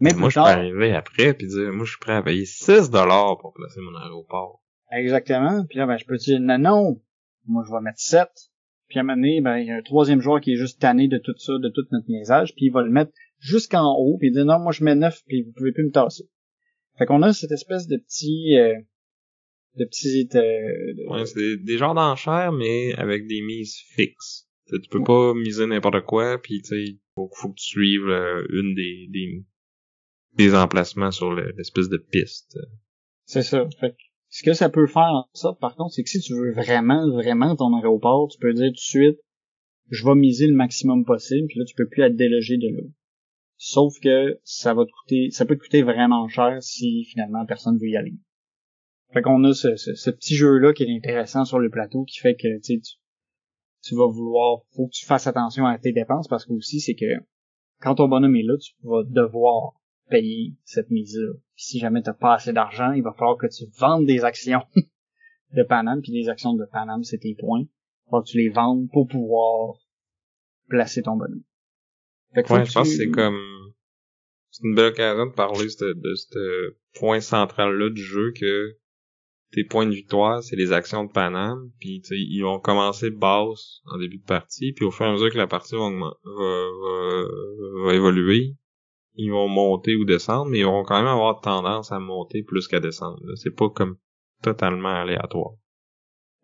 Mais moi, je peux arriver après puis dire, moi, je suis prêt à payer 6 dollars pour placer mon aéroport. Exactement. Puis là, ben, je peux dire, non, non, moi, je vais mettre 7. Puis à un moment donné, ben, il y a un troisième joueur qui est juste tanné de tout ça, de tout notre niaisage, puis il va le mettre jusqu'en haut, puis il dit, non, moi, je mets 9, puis vous pouvez plus me tasser. Fait qu'on a cette espèce de petit... Euh, de petits... Euh, Ouais, c'est des genres d'enchères, mais avec des mises fixes. Tu peux pas miser n'importe quoi, puis tu faut, faut que tu suives euh, une des, des, des emplacements sur le- l'espèce de piste. C'est ça. Fait que ce que ça peut faire sorte, par contre, c'est que si tu veux vraiment, vraiment ton aéroport, tu peux dire tout de suite, je vais miser le maximum possible, puis là, tu peux plus être délogé de là. Sauf que ça va te coûter, ça peut te coûter vraiment cher si finalement personne veut y aller. Fait qu'on a ce, ce, ce petit jeu-là qui est intéressant sur le plateau, qui fait que tu, tu vas vouloir, faut que tu fasses attention à tes dépenses parce que aussi c'est que quand ton bonhomme est là, tu vas devoir payer cette mise-là. Puis si jamais t'as pas assez d'argent, il va falloir que tu vendes des actions <laughs> de Panam, puis les actions de Panam, c'est tes points. Il va que tu les vendes pour pouvoir placer ton bonhomme. Fait que Ouais, je pense que c'est comme... C'est une belle occasion de parler de de ce point central-là du jeu que tes points de victoire, c'est les actions de Paname, puis ils vont commencer basse en début de partie, puis au fur et à mesure que la partie va, va, va- évoluer, ils vont monter ou descendre, mais ils vont quand même avoir tendance à monter plus qu'à descendre. C'est pas comme totalement aléatoire.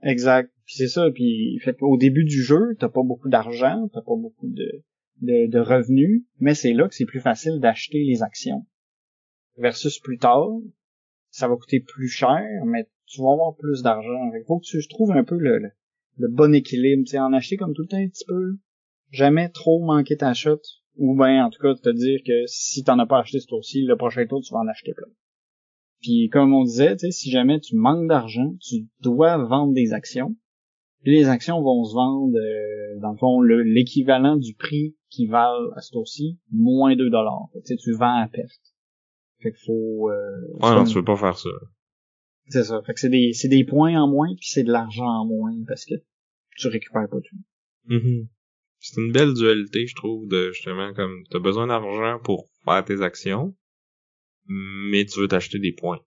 Exact. Puis c'est ça. Puis au début du jeu, t'as pas beaucoup d'argent, t'as pas beaucoup de, de, de revenus, mais c'est là que c'est plus facile d'acheter les actions. Versus plus tard, ça va coûter plus cher, mais tu vas avoir plus d'argent. Il faut que tu trouves un peu le, le, le bon équilibre. Tu sais, en acheter comme tout le temps un petit peu. Jamais trop manquer ta shot. Ou bien, en tout cas, te dire que si t'en as pas acheté ce tour-ci, le prochain tour, tu vas en acheter plein. Puis comme on disait, tu sais, si jamais tu manques d'argent, tu dois vendre des actions. Puis les actions vont se vendre, euh, dans le fond, le- l'équivalent du prix qui valent à ce tour-ci, moins 2 dollars. Tu sais, tu vends à perte. Fait qu'il faut... Euh, Ouais, non, tu veux pas faire ça. C'est ça. Fait que c'est des, c'est des points en moins, puis c'est de l'argent en moins, parce que tu récupères pas tout. Mhm. C'est une belle dualité, je trouve, de justement comme t'as besoin d'argent pour faire tes actions, mais tu veux t'acheter des points.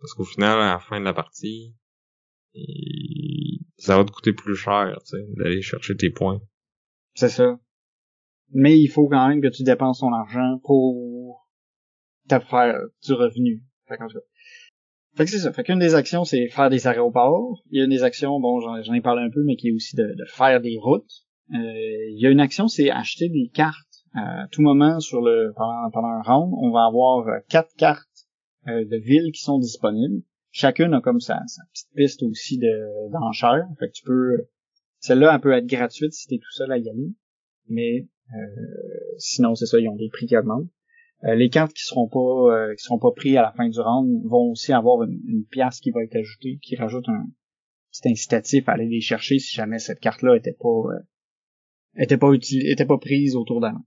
Parce qu'au final, à la fin de la partie, ça va te coûter plus cher, tu sais, d'aller chercher tes points. C'est ça. Mais il faut quand même que tu dépenses ton argent pour te faire du revenu. Fait tout cas. Fait que c'est ça. Fait qu'une des actions, c'est faire des aéroports. Il y a une des actions, bon, j'en ai parlé un peu, mais qui est aussi de, de faire des routes. Euh, il y a une action, c'est acheter des cartes. À tout moment, sur le pendant, pendant un round, on va avoir euh, quatre cartes euh, de villes qui sont disponibles. Chacune a comme sa, sa petite piste aussi de d'enchères. Fait que tu peux... Celle-là, elle peut être gratuite si t'es tout seul à y aller. Mais euh, sinon, c'est ça, ils ont des prix qui augmentent. Euh, les cartes qui seront pas euh, qui seront pas prises à la fin du round vont aussi avoir une, pièce qui va être ajoutée, qui rajoute un petit incitatif à aller les chercher si jamais cette carte-là était pas euh, était pas utile, était pas prise autour d'avant.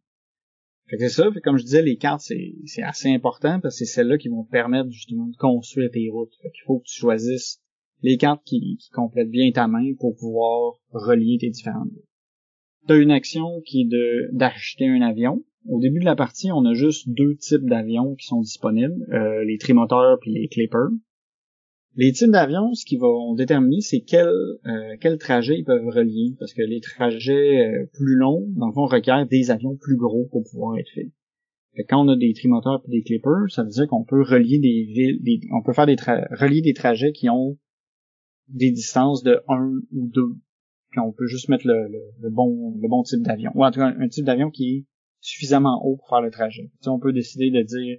Fait c'est ça, fait que comme je disais, les cartes, c'est, c'est assez important parce que c'est celles-là qui vont te permettre justement de construire tes routes. Fait qu'il faut que tu choisisses les cartes qui, qui complètent bien ta main pour pouvoir relier tes différentes routes. T'as une action qui est de d'acheter un avion. Au début de la partie, on a juste deux types d'avions qui sont disponibles, euh, les trimoteurs puis les clippers. Les types d'avions, ce qu'ils vont déterminer, c'est quel euh, trajet ils peuvent relier, parce que les trajets euh, plus longs, dans le fond, requièrent des avions plus gros pour pouvoir être faits. Quand on a des trimoteurs et des clippers, ça veut dire qu'on peut relier des villes, des- on peut faire des relier des trajets qui ont des distances de 1 ou 2. Puis on peut juste mettre le, le, le bon le bon type d'avion. Ou en tout cas un type d'avion qui est suffisamment haut pour faire le trajet. Tu sais, on peut décider de dire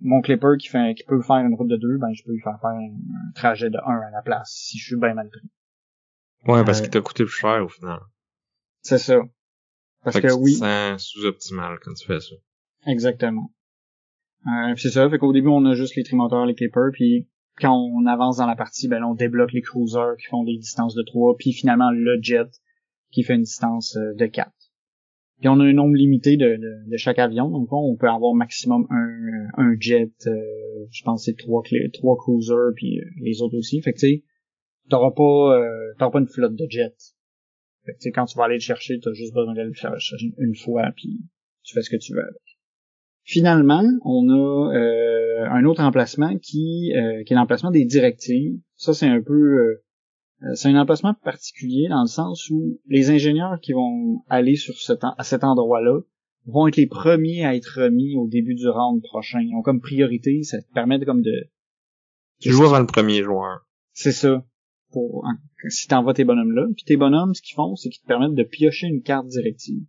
mon clipper qui fait qui peut faire une route de 2, ben je peux lui faire faire un, un trajet de 1 à la place si je suis bien mal pris. Ouais, parce Euh, qu'il t'a coûté plus cher au final. C'est ça. Parce Fait que, que, oui, tu sens sous-optimal quand tu fais ça. exactement. Euh, puis c'est ça, fait qu'au début on a juste les trimoteurs, les clippers, puis quand on avance dans la partie, ben là, on débloque les cruisers qui font des distances de 3, puis finalement le jet qui fait une distance euh, de 4. Puis on a un nombre limité de, de, de chaque avion, donc on peut avoir maximum un, un jet, euh, je pense c'est trois, trois cruisers, puis euh, les autres aussi. Fait que tu sais, t'auras pas, euh, t'auras pas une flotte de jets. Fait que tu sais, quand tu vas aller le chercher, t'as juste besoin d'aller le chercher une fois, puis tu fais ce que tu veux avec. Finalement, on a euh, un autre emplacement qui, euh, qui est l'emplacement des directives. Ça, c'est un peu... euh, c'est un emplacement particulier dans le sens où les ingénieurs qui vont aller sur cet à cet endroit-là vont être les premiers à être remis au début du round prochain. Ils ont comme priorité, ça te permet de, comme de... Tu joues avant le premier joueur. C'est ça. Pour, si t'envoies tes bonhommes là. Puis tes bonhommes, ce qu'ils font, c'est qu'ils te permettent de piocher une carte directive.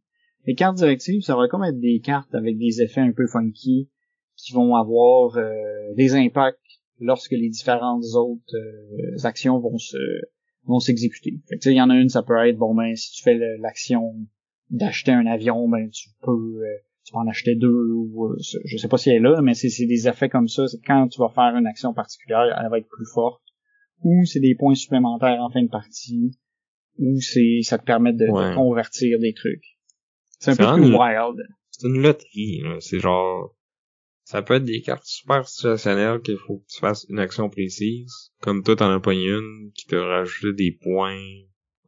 Les cartes directives, ça va comme être des cartes avec des effets un peu funky qui vont avoir euh, des impacts lorsque les différentes autres euh, actions vont se vont s'exécuter. il y en a une, ça peut être bon ben si tu fais l'action d'acheter un avion, ben tu peux euh, tu peux en acheter deux ou euh, je sais pas si elle est là, mais c'est des effets comme ça. C'est quand tu vas faire une action particulière, elle va être plus forte. Ou c'est des points supplémentaires en fin de partie. Ou c'est ça te permet de, convertir des trucs. C'est un peu plus wild. C'est une loterie, c'est genre ça peut être des cartes super situationnelles qu'il faut que tu fasses une action précise. Comme toi, t'en as pas une qui te rajoute des points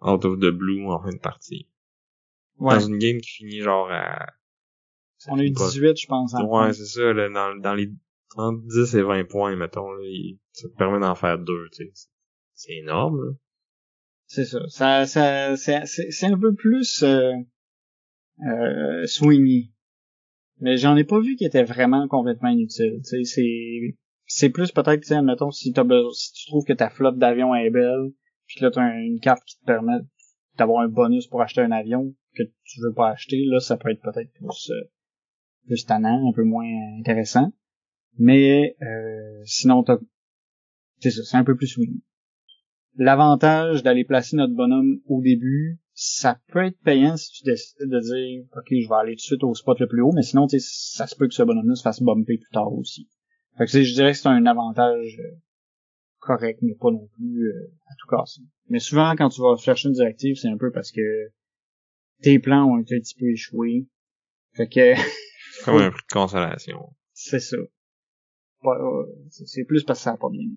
out of the blue en fin de partie. Ouais. Dans une game qui finit genre à... On a eu 18, je pense. Ouais, c'est ça. Là, dans, dans les entre 10 et 20 points, mettons, là, ça te permet d'en faire deux, tu sais. C'est énorme, là. C'est ça. Ça, ça, c'est un peu plus euh, euh, swingy. Mais j'en ai pas vu qui était vraiment complètement inutile. C'est c'est plus peut-être, tu sais, admettons, si, t'as si tu trouves que ta flotte d'avions est belle, puis là, tu as une carte qui te permet d'avoir un bonus pour acheter un avion que tu veux pas acheter, là, ça peut être peut-être plus, euh, plus tannant, un peu moins intéressant. Mais euh, sinon, t'as... c'est ça, c'est un peu plus oui. L'avantage d'aller placer notre bonhomme au début, ça peut être payant si tu décides de dire ok je vais aller tout de suite au spot le plus haut mais sinon ça se peut que ce bonhomme-là se fasse bumper plus tard aussi. Fait que je dirais que c'est un avantage euh, correct mais pas non plus euh, à tout casser. Mais souvent quand tu vas chercher une directive c'est un peu parce que tes plans ont été un petit peu échoués. Fait que comme <laughs> un prix de consolation. C'est ça. C'est plus parce que ça a pas bien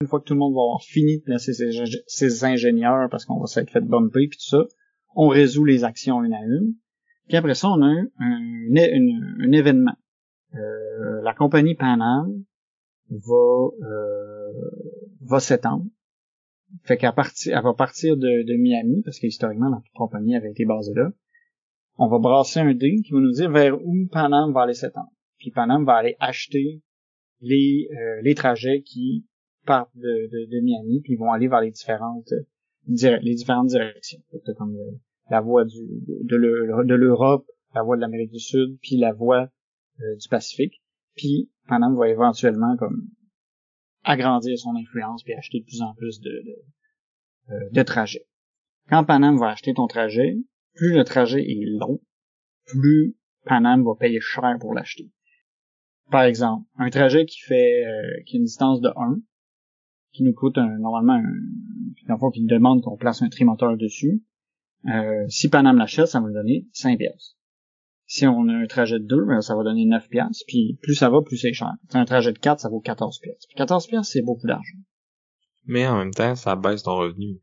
une fois que tout le monde va avoir fini de placer ses, ingénieurs parce qu'on va s'être fait bumper puis tout ça, on résout les actions une à une. Puis après ça, on a un, un, événement. Euh, la compagnie Panam va euh, va s'étendre. Fait qu'à partir, elle va partir de, Miami parce que historiquement la compagnie avait été basée là. On va brasser un dé qui va nous dire vers où Panam va aller s'étendre. Puis Panam va aller acheter les euh, les trajets qui partent de, de, de, Miami, puis ils vont aller vers les différentes les différentes directions. comme euh, la voie du, de, l'Europe, la voie de l'Amérique du Sud, puis la voie euh, du Pacifique. Puis Panam va éventuellement comme agrandir son influence puis acheter de plus en plus de, de, euh, de trajets. Quand Panam va acheter ton trajet, plus le trajet est long, plus Panam va payer cher pour l'acheter. Par exemple, un trajet qui fait qui a une distance de 1, qui nous coûte un, normalement un, fois qui demande qu'on place un trimoteur dessus. Euh, si Panam l'achète, ça va nous donner 5 pièces. Si on a un trajet de 2, ben, ça va donner 9 pièces. Puis plus ça va, plus c'est cher. un trajet de 4, ça vaut 14 pièces. 14 pièces, c'est beaucoup d'argent. Mais en même temps, ça baisse ton revenu.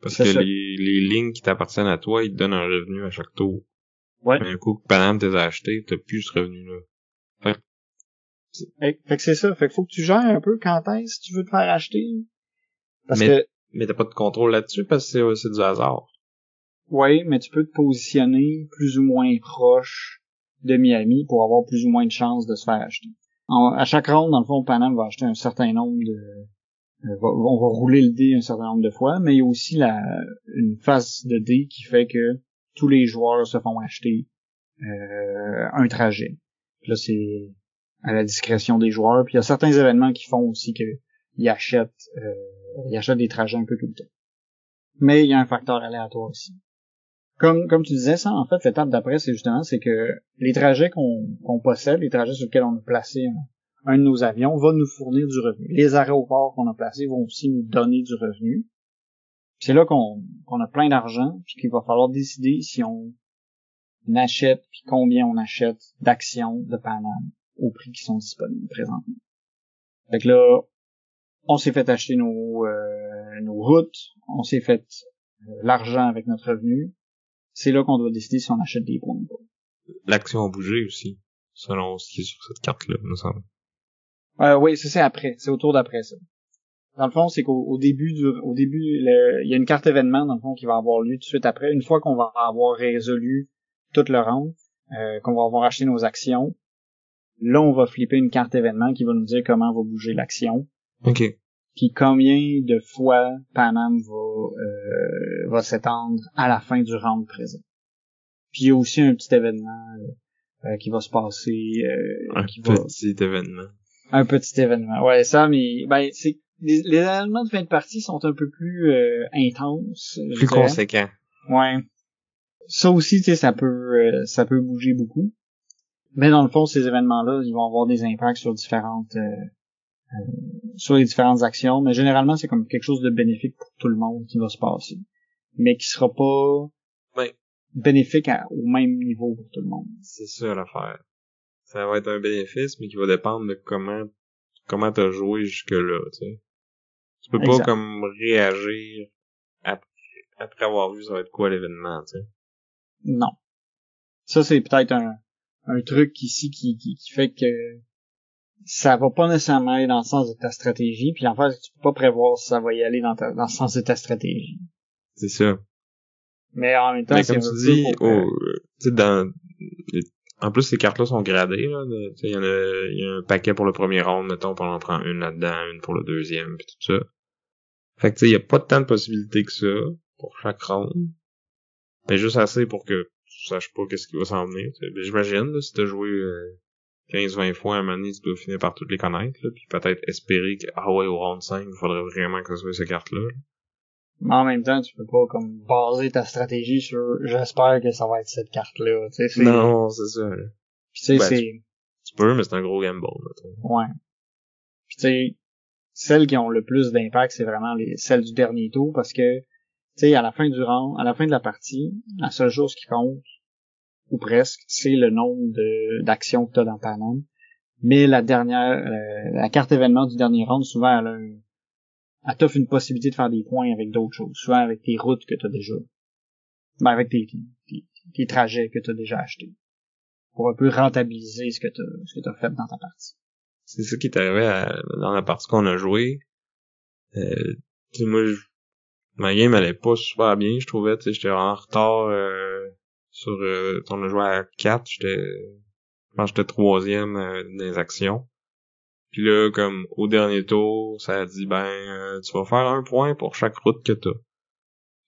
Parce que les, les lignes qui t'appartiennent à toi, ils te donnent un revenu à chaque tour. Ouais. Mais un coup que Panam t'es acheté, t'as plus ce revenu-là. Fait, que c'est ça. Fait que faut que tu gères un peu quand est-ce que tu veux te faire acheter. Parce mais, que. Mais t'as pas de contrôle là-dessus parce que c'est du hasard. Oui, mais tu peux te positionner plus ou moins proche de Miami pour avoir plus ou moins de chances de se faire acheter. à chaque ronde, dans le fond, Panam va acheter un certain nombre de... Euh, on va rouler le dé un certain nombre de fois, mais il y a aussi la, une phase de dé qui fait que tous les joueurs se font acheter euh, un trajet. là, c'est à la discrétion des joueurs. Puis il y a certains événements qui font aussi qu'ils achètent, euh, ils achètent des trajets un peu tout le temps. Mais il y a un facteur aléatoire aussi. Comme, tu disais, ça, en fait, l'étape d'après, c'est justement, c'est que les trajets qu'on possède, les trajets sur lesquels on a placé un, de nos avions, va nous fournir du revenu. Les aéroports qu'on a placés vont aussi nous donner du revenu. C'est là qu'on a plein d'argent, puis qu'il va falloir décider si on achète, puis combien on achète d'actions de Paname au prix qui sont disponibles présentement. Fait que là, on s'est fait acheter nos, euh, nos routes, on s'est fait euh, l'argent avec notre revenu. C'est là qu'on doit décider si on achète des points ou pas. L'action a bougé aussi, selon ce qui est sur cette carte-là, me semble. Euh, oui, ça c'est après, c'est autour d'après ça. Dans le fond, c'est qu'au début du, au début, il y a une carte événement dans le fond qui va avoir lieu tout de suite après. Une fois qu'on va avoir résolu toute le round, euh, qu'on va avoir acheté nos actions. Là, on va flipper une carte événement qui va nous dire comment va bouger l'action. OK. Puis combien de fois Panam va, euh, va s'étendre à la fin du round présent. Puis il y a aussi un petit événement euh, qui va se passer. Euh, Un qui va- petit événement. un petit événement. Ouais, ça, mais ben c'est les, les événements de fin de partie sont un peu plus euh, intenses. Plus dirais. conséquent. Ouais. Ça aussi, tu sais, ça peut euh, ça peut bouger beaucoup. Mais dans le fond, ces événements-là, ils vont avoir des impacts sur différentes euh, euh, sur les différentes actions. Mais généralement, c'est comme quelque chose de bénéfique pour tout le monde qui va se passer. Mais qui sera pas Ouais. bénéfique à- au même niveau pour tout le monde. C'est ça l'affaire. Ça va être un bénéfice, mais qui va dépendre de comment comment t'as joué jusque-là, tu sais. Tu peux pas comme réagir après, après avoir vu ça va être quoi l'événement, tu sais. Non. Ça, c'est peut-être un, un truc ici qui, qui, qui fait que ça va pas nécessairement aller dans le sens de ta stratégie, puis en fait, tu peux pas prévoir si ça va y aller dans, ta, dans le sens de ta stratégie. C'est ça. Mais en même temps, Mais c'est comme tu dis, oh, euh, tu sais, dans, en plus, ces cartes-là sont gradées, là. de- tu sais, Il y en a, il y a un paquet pour le premier round, mettons, puis on en prend une là-dedans, une pour le deuxième, puis tout ça. Fait que, tu sais, il y a pas tant de possibilités que ça, pour chaque round. Mais juste assez pour que saches pas qu'est-ce qui va s'en venir. Mais J'imagine, là, si t'as joué euh, 15-20 fois à un moment donné, tu dois finir par toutes les connaître, là, puis peut-être espérer que, ah ouais, au round 5, il faudrait vraiment que ce soit ces cartes-là. là. mais en même temps, tu peux pas comme baser ta stratégie sur j'espère que ça va être cette carte-là. Tu sais, Non, c'est ça, là. Puis tu sais, Ben, c'est. Tu peux, mais c'est un gros gamble, mettons. Ouais. Puis tu sais, celles qui ont le plus d'impact, c'est vraiment les celles du dernier tour parce que tu sais à la fin du round, à la fin de la partie, la seule chose qui compte ou presque, c'est le nombre d'actions que tu as dans Panam. Mais la dernière euh, la carte événement du dernier round, souvent elle a elle t'offre une possibilité de faire des points avec d'autres choses, souvent avec tes routes que tu as déjà. Ben avec tes, tes, trajets que tu as déjà achetés. Pour un peu rentabiliser ce que tu as fait dans ta partie. c'est ça qui est dans la partie qu'on a joué. Euh, moi, ma game allait pas super bien, je trouvais. Tu sais, j'étais en retard euh, sur... Euh, on a joué à 4, j'étais... Je pense j'étais troisième euh, dans les actions. Puis là, comme au dernier tour, ça a dit, ben, euh, tu vas faire un point pour chaque route que t'as.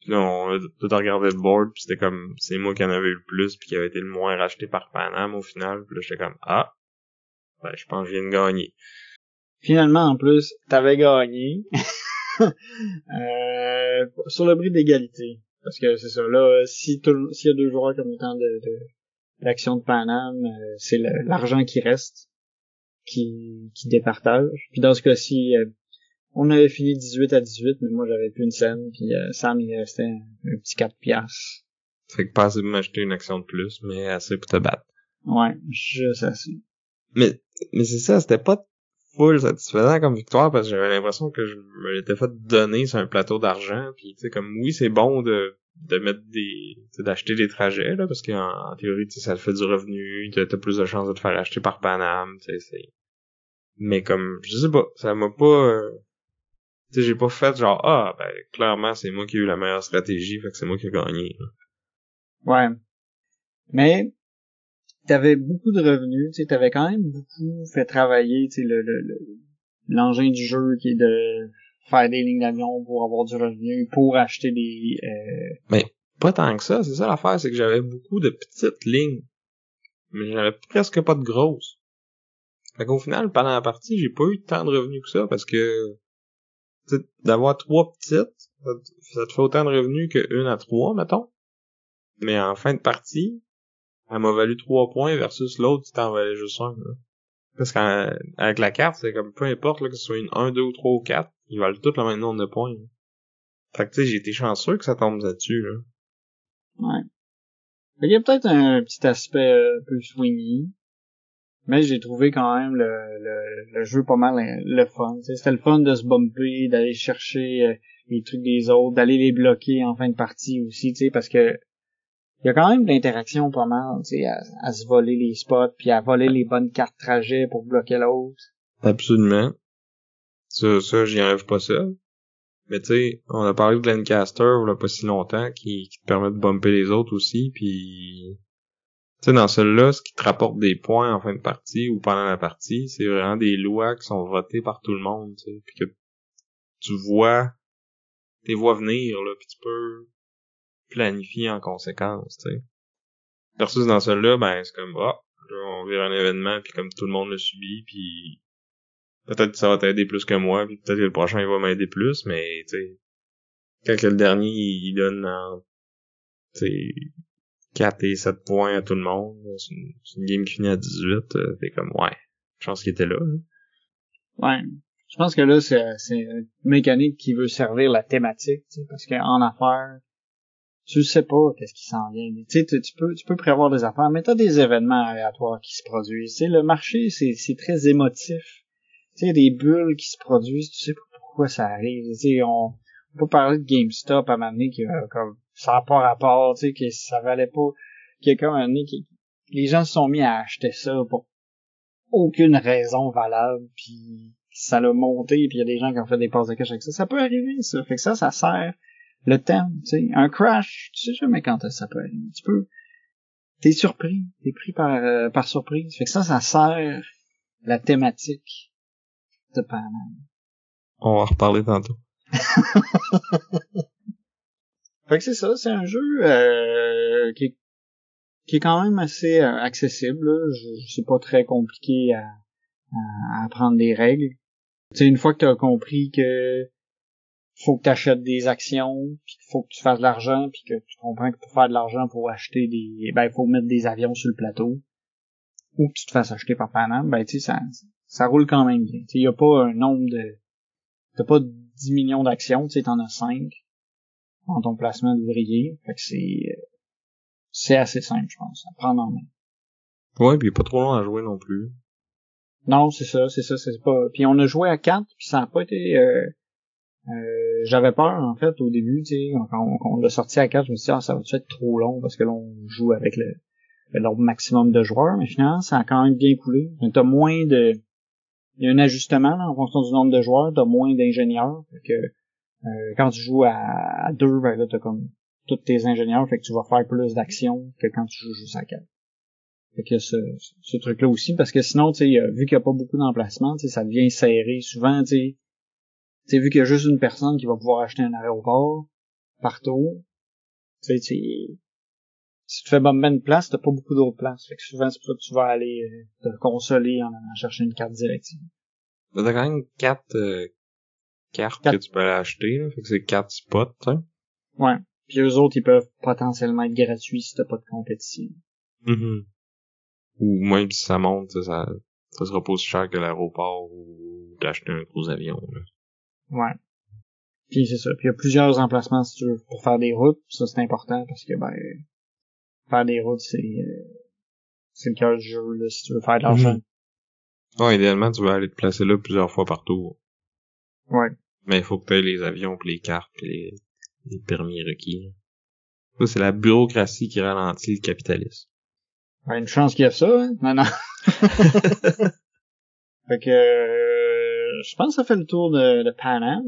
Puis là, on a tout regardé le board, puis c'était comme, c'est moi qui en avais eu le plus, puis qui avait été le moins racheté par Panam au final. Puis là, j'étais comme, ah, ben, je pense que je viens de gagner. Finalement, en plus, t'avais gagné <laughs> euh, sur le bris d'égalité. Parce que c'est ça, là, si s'il y a deux joueurs qui ont autant de, de d'actions de Panam, euh, c'est l'argent qui reste qui, qui départage. Puis dans ce cas-ci, euh, on avait fini 18 à 18, mais moi j'avais plus une scène, puis euh, Sam il restait un, un petit 4 piastres. Fait que pas assez pour m'acheter une action de plus, mais assez pour te battre. Ouais, juste assez. Mais, mais c'est ça, c'était pas full satisfaisant comme victoire parce que j'avais l'impression que je me l'étais fait donner sur un plateau d'argent puis tu sais comme oui c'est bon de de mettre des d'acheter des trajets là parce qu'en en théorie ça te fait du revenu t'as t'as plus de chances de te faire acheter par Panam tu sais mais comme je sais pas ça m'a pas euh, tu sais j'ai pas fait genre ah ben clairement c'est moi qui ai eu la meilleure stratégie fait que c'est moi qui ai gagné là. Ouais. Mais t'avais beaucoup de revenus, tu t'avais quand même beaucoup fait travailler, tu le, le, le- l'engin du jeu qui est de faire des lignes d'avion pour avoir du revenu, pour acheter des... euh, pas tant que ça. C'est ça l'affaire c'est que j'avais beaucoup de petites lignes. Mais j'avais presque pas de grosses. Fait qu'au final pendant la partie j'ai pas eu tant de revenus que ça parce que d'avoir trois petites ça te, fait autant de revenus que une à trois mettons. Mais en fin de partie elle m'a valu trois points versus l'autre qui t'en valait juste un là. parce qu'avec la carte c'est comme peu importe là, que ce soit une 1, 2 ou 3 ou 4 ils valent tous le même nombre de points là. fait que tu sais j'ai été chanceux que ça tombe là-dessus là ouais. Qu'il y a peut-être un petit aspect euh, un peu swingy, mais j'ai trouvé quand même le, le, le jeu pas mal euh, le fun. C'était le fun de se bumper, d'aller chercher euh, les trucs des autres, d'aller les bloquer en fin de partie aussi, tu sais, parce que il y a quand même de l'interaction pas mal, tu sais, à, à se voler les spots, puis à voler les bonnes cartes trajet pour bloquer l'autre. Absolument. Ça, ça, j'y enlève pas ça. Mais tu sais, on a parlé de Lancaster il pas si longtemps qui, qui te permet de bumper les autres aussi, puis tu sais, dans celui-là, ce qui te rapporte des points en fin de partie ou pendant la partie, c'est vraiment des lois qui sont votées par tout le monde, tu sais, puis que tu vois, tes vois venir, là, puis tu peux planifier en conséquence, tu sais. Versus dans celui-là, ben, c'est comme, ah, là, on vire un événement, puis comme tout le monde le subit, puis peut-être que ça va t'aider plus que moi, puis peut-être que le prochain, il va m'aider plus, mais, tu sais, quand le dernier, il donne en, tu sais, 4 et 7 points à tout le monde, c'est une, game qui finit à 18, euh, c'est comme, ouais, je pense qu'il était là. Ouais. Je pense que là, c'est, une mécanique qui veut servir la thématique, parce qu'en affaires, tu sais pas qu'est-ce qui s'en vient. Tu sais, tu peux, tu peux prévoir des affaires, mais t'as des événements aléatoires qui se produisent. Tu sais, le marché, c'est, c'est très émotif. Tu sais, des bulles qui se produisent, tu sais pas pourquoi ça arrive. Tu sais, on, on peut parler de GameStop à un moment donné qui, euh, comme, ça n'a pas rapport, tu sais, que ça valait pas, qu'il y a comme un donné qui, les gens se sont mis à acheter ça pour aucune raison valable, puis ça l'a monté, puis il y a des gens qui ont fait des passes de cash avec ça. Ça peut arriver, ça. Fait que ça, ça sert le temps, tu sais. Un crash, tu sais jamais quand ça peut arriver. Tu peux... T'es surpris, t'es pris par, euh, par surprise. Fait que ça, ça sert la thématique de Panam. On va en reparler tantôt. <laughs> fait que c'est ça, c'est un jeu euh, qui, est, qui est quand même assez euh, accessible. Je, c'est pas très compliqué à, à, apprendre des règles. Tu sais, une fois que tu as compris que faut que tu achètes des actions, puis qu'il faut que tu fasses de l'argent, puis que tu comprends que pour faire de l'argent, faut acheter des... Ben, il faut mettre des avions sur le plateau, ou que tu te fasses acheter par Panam, ben, tu sais, ça, ça roule quand même bien. Tu y a pas un nombre de... T'as pas 10 millions d'actions, tu sais, t'en as 5 dans ton placement d'ouvrier. Fait que c'est... C'est assez simple, je pense, à prendre en main. Ouais, puis pas trop long à jouer non plus. Non, c'est ça, c'est ça, c'est pas. Puis on a joué à 4, puis ça a pas été. Euh, euh, j'avais peur en fait au début, tu sais, quand on, l'a sorti à 4, je me suis dit ah, ça va être trop long parce que là on joue avec le, le maximum de joueurs, mais finalement ça a quand même bien coulé. T'as moins de. Il y a un ajustement là, en fonction du nombre de joueurs, t'as moins d'ingénieurs. que euh, quand tu joues à, deux, ben là t'as comme tous tes ingénieurs, fait que tu vas faire plus d'actions que quand tu joues juste à 4. Fait que ce, ce truc-là aussi, parce que sinon, tu sais, vu qu'il n'y a pas beaucoup d'emplacements, ça devient serré. Souvent, tu sais, vu qu'il y a juste une personne qui va pouvoir acheter un aéroport partout, tu sais, si tu fais pas de place, t'as pas beaucoup d'autres places. Fait que souvent, c'est pour ça que tu vas aller euh, te consoler en allant chercher une carte directive. T'as quand même quatre euh, cartes que tu peux aller acheter, là. Fait que c'est quatre spots, hein. Ouais. Puis eux autres, ils peuvent potentiellement être gratuits si t'as pas de compétition. Mm ou même si ça monte, ça, ça sera pas aussi cher que l'aéroport ou d'acheter un gros avion. Là. Ouais. Puis c'est ça. Puis il y a plusieurs emplacements si tu veux pour faire des routes. Ça c'est important parce que ben faire des routes c'est euh, c'est le cœur du jeu là, si tu veux faire de l'argent. Mhm. Ouais, idéalement tu vas aller te placer là plusieurs fois par tour. Ouais. Mais il faut que tu aies les avions, pis les cartes, pis les, les permis requis. Ça, c'est la bureaucratie qui ralentit le capitalisme. Ouais, une chance qu'il y a ça, hein? Non, non. <laughs> <laughs> fait que, euh, je pense que ça fait le tour de, de Pan Am.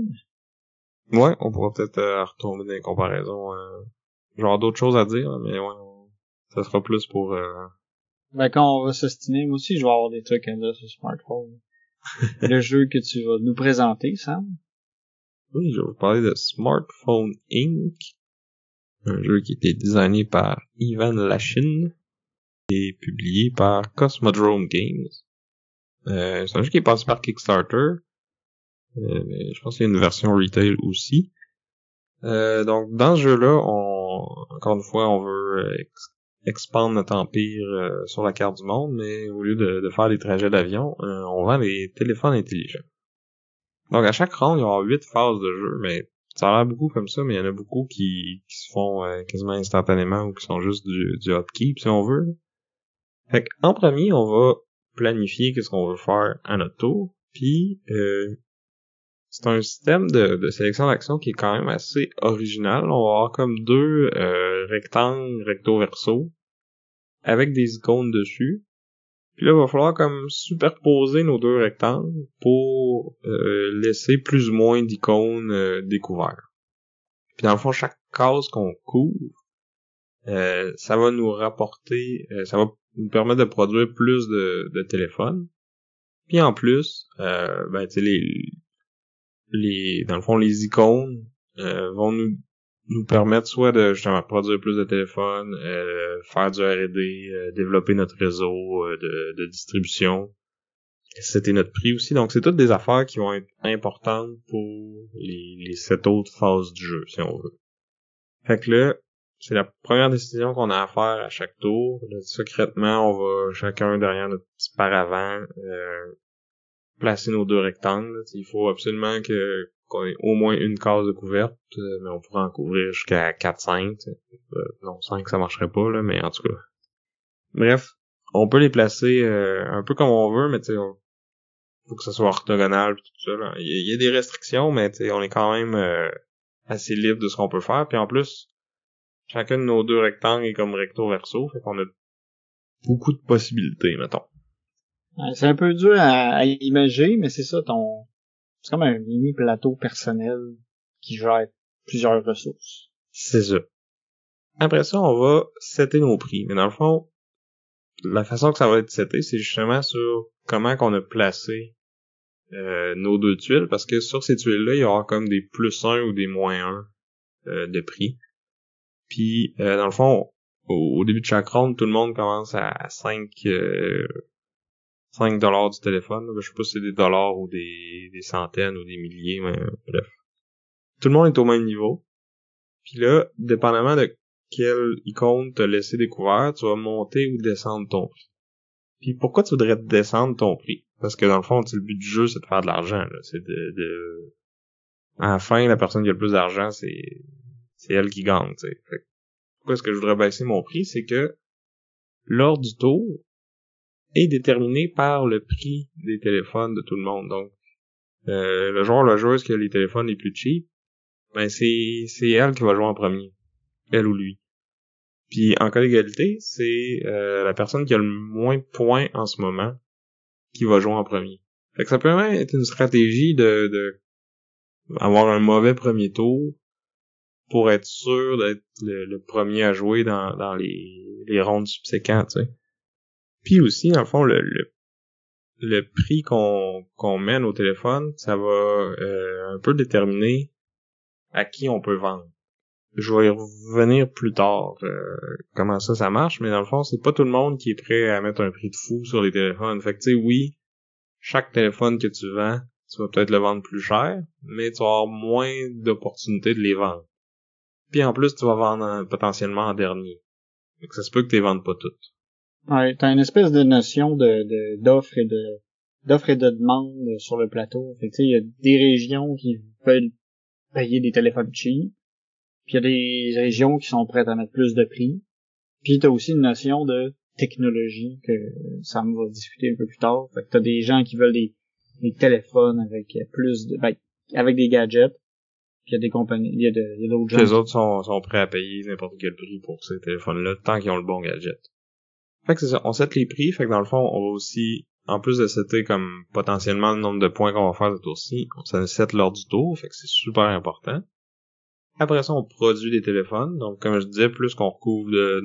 Ouais, on pourra peut-être euh, retomber dans les comparaisons. Euh, genre d'autres choses à dire, mais ouais, ça sera plus pour... Euh... Ben, quand on va s'ostiner, moi aussi, je vais avoir des trucs à dire sur smartphone. <laughs> le jeu que tu vas nous présenter, Sam. Oui, je vais vous parler de Smartphone Inc. Un jeu qui a été designé par Ivan Lachin est publié par Cosmodrome Games. Euh, c'est un jeu qui est passé par Kickstarter. Euh, je pense qu'il y a une version retail aussi. Euh, donc dans ce jeu-là, on, encore une fois, on veut ex expandre notre empire euh, sur la carte du monde, mais au lieu de, de faire des trajets d'avion, euh, on vend des téléphones intelligents. Donc à chaque round, il y aura huit phases de jeu, mais ça a l'air beaucoup comme ça, mais il y en a beaucoup qui, qui se font quasiment instantanément ou qui sont juste du, du upkeep, si on veut. Fait en premier, on va planifier qu'est-ce qu'on veut faire à notre tour, puis euh, c'est un système de, de sélection d'action qui est quand même assez original. On va avoir comme deux euh, rectangles recto verso avec des icônes dessus. Puis là, il va falloir comme superposer nos deux rectangles pour euh, laisser plus ou moins d'icônes euh, découvertes. Puis dans le fond, chaque case qu'on couvre euh, ça va nous rapporter, euh, ça va nous permettre de produire plus de, de téléphones. Puis en plus, euh, ben les, les, dans le fond les icônes vont nous nous permettre soit de justement produire plus de téléphones, faire du R&D, développer notre réseau de, de distribution, c'était notre prix aussi. Donc, c'est toutes des affaires qui vont être importantes pour les, les sept autres phases du jeu, si on veut. Fait que là, c'est la première décision qu'on a à faire à chaque tour. secrètement, on va chacun derrière notre petit paravent euh, placer nos deux rectangles. Il faut absolument que qu'on ait au moins une case de couverte, euh, mais on pourrait en couvrir jusqu'à 4-5. Euh, non, 5 ça marcherait pas, là, mais en tout cas. Bref, on peut les placer un peu comme on veut, mais tu sais, faut que ça soit orthogonal tout ça. Il, y a, des restrictions, mais on est quand même assez libre de ce qu'on peut faire. Puis en plus, chacun de nos deux rectangles est comme recto verso, fait qu'on a beaucoup de possibilités, mettons. C'est un peu dur à, imaginer, mais c'est ça, ton. C'est comme un mini plateau personnel qui gère plusieurs ressources. C'est ça. Après ça, on va setter nos prix. Mais dans le fond, la façon que ça va être seté, c'est justement sur comment qu'on a placé euh, nos deux tuiles, parce que sur ces tuiles-là, il y aura comme des plus 1 ou des moins 1 euh, de prix. Puis, euh, dans le fond, au, début de chaque ronde, tout le monde commence à 5 5 dollars du téléphone. Je sais pas si c'est des dollars ou des, des centaines ou des milliers, mais bref. Tout le monde est au même niveau. Puis là, dépendamment de quelle icône t'as laissé découvert, tu vas monter ou descendre ton prix. Puis pourquoi tu voudrais descendre ton prix? Parce que dans le fond, le but du jeu, c'est de faire de l'argent. C'est de, de... À la fin, la personne qui a le plus d'argent, c'est c'est elle qui gagne. Fait. Pourquoi est-ce que je voudrais baisser mon prix? C'est que l'ordre du tour est déterminé par le prix des téléphones de tout le monde. Donc, euh, le joueur, la joueuse qui a les téléphones les plus cheap, ben c'est c'est elle qui va jouer en premier, elle ou lui. Puis en cas d'égalité, c'est euh, la personne qui a le moins de points en ce moment qui va jouer en premier. Fait que ça peut même être une stratégie de, de avoir un mauvais premier tour pour être sûr d'être le, premier à jouer dans, les, rondes subséquentes. Puis aussi, dans le fond, le, le, prix qu'on qu'on mène au téléphone, ça va euh, un peu déterminer à qui on peut vendre. Je vais y revenir plus tard euh, comment ça ça marche, mais dans le fond, c'est pas tout le monde qui est prêt à mettre un prix de fou sur les téléphones. Fait que tu sais, oui, chaque téléphone que tu vends, tu vas peut-être le vendre plus cher, mais tu vas avoir moins d'opportunités de les vendre. Puis en plus, tu vas vendre potentiellement en dernier. Donc ça se peut que tu les vendes pas toutes. Ouais, t'as une espèce de notion de d'offre et de d'offre et de demande sur le plateau. Fait il y a des régions qui veulent payer des téléphones cheap, puis il y a des régions qui sont prêtes à mettre plus de prix. Puis t'as aussi une notion de technologie que Sam va discuter un peu plus tard. Fait que t'as des gens qui veulent des, des téléphones avec plus de, ben, avec des gadgets. Il y a des compagnies, il y a, d'autres gens. Les autres sont, sont prêts à payer n'importe quel prix pour ces téléphones-là, tant qu'ils ont le bon gadget. Fait que c'est ça, on set les prix, fait que dans le fond, on va aussi, en plus de setter comme potentiellement le nombre de points qu'on va faire ce tour-ci, on set l'ordre du tour, fait que c'est super important. Après ça, on produit des téléphones. Donc, comme je disais, plus qu'on recouvre de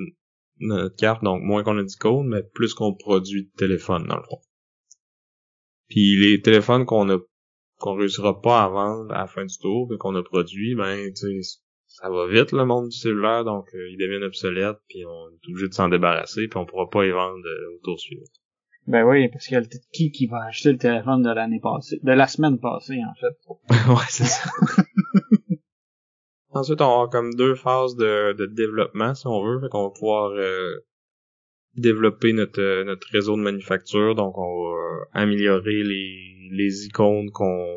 notre carte, donc moins qu'on a d'icônes, mais plus qu'on produit de téléphones, dans le fond. Puis les téléphones qu'on a qu'on réussira pas à vendre à la fin du tour, et qu'on a produit, ben, tu sais, ça va vite le monde du cellulaire, donc euh, ils deviennent obsolètes, puis on est obligé de s'en débarrasser, puis on pourra pas y vendre euh, au tour suivant. Ben oui, parce qu'il y a qui qui va acheter le téléphone de l'année passée, de la semaine passée en fait? <laughs> ouais, c'est ça. <laughs> Ensuite, on a comme deux phases de, de développement, si on veut. Fait qu'on va pouvoir euh, développer notre, euh, notre réseau de manufacture. Donc, on va améliorer les, les icônes qu'on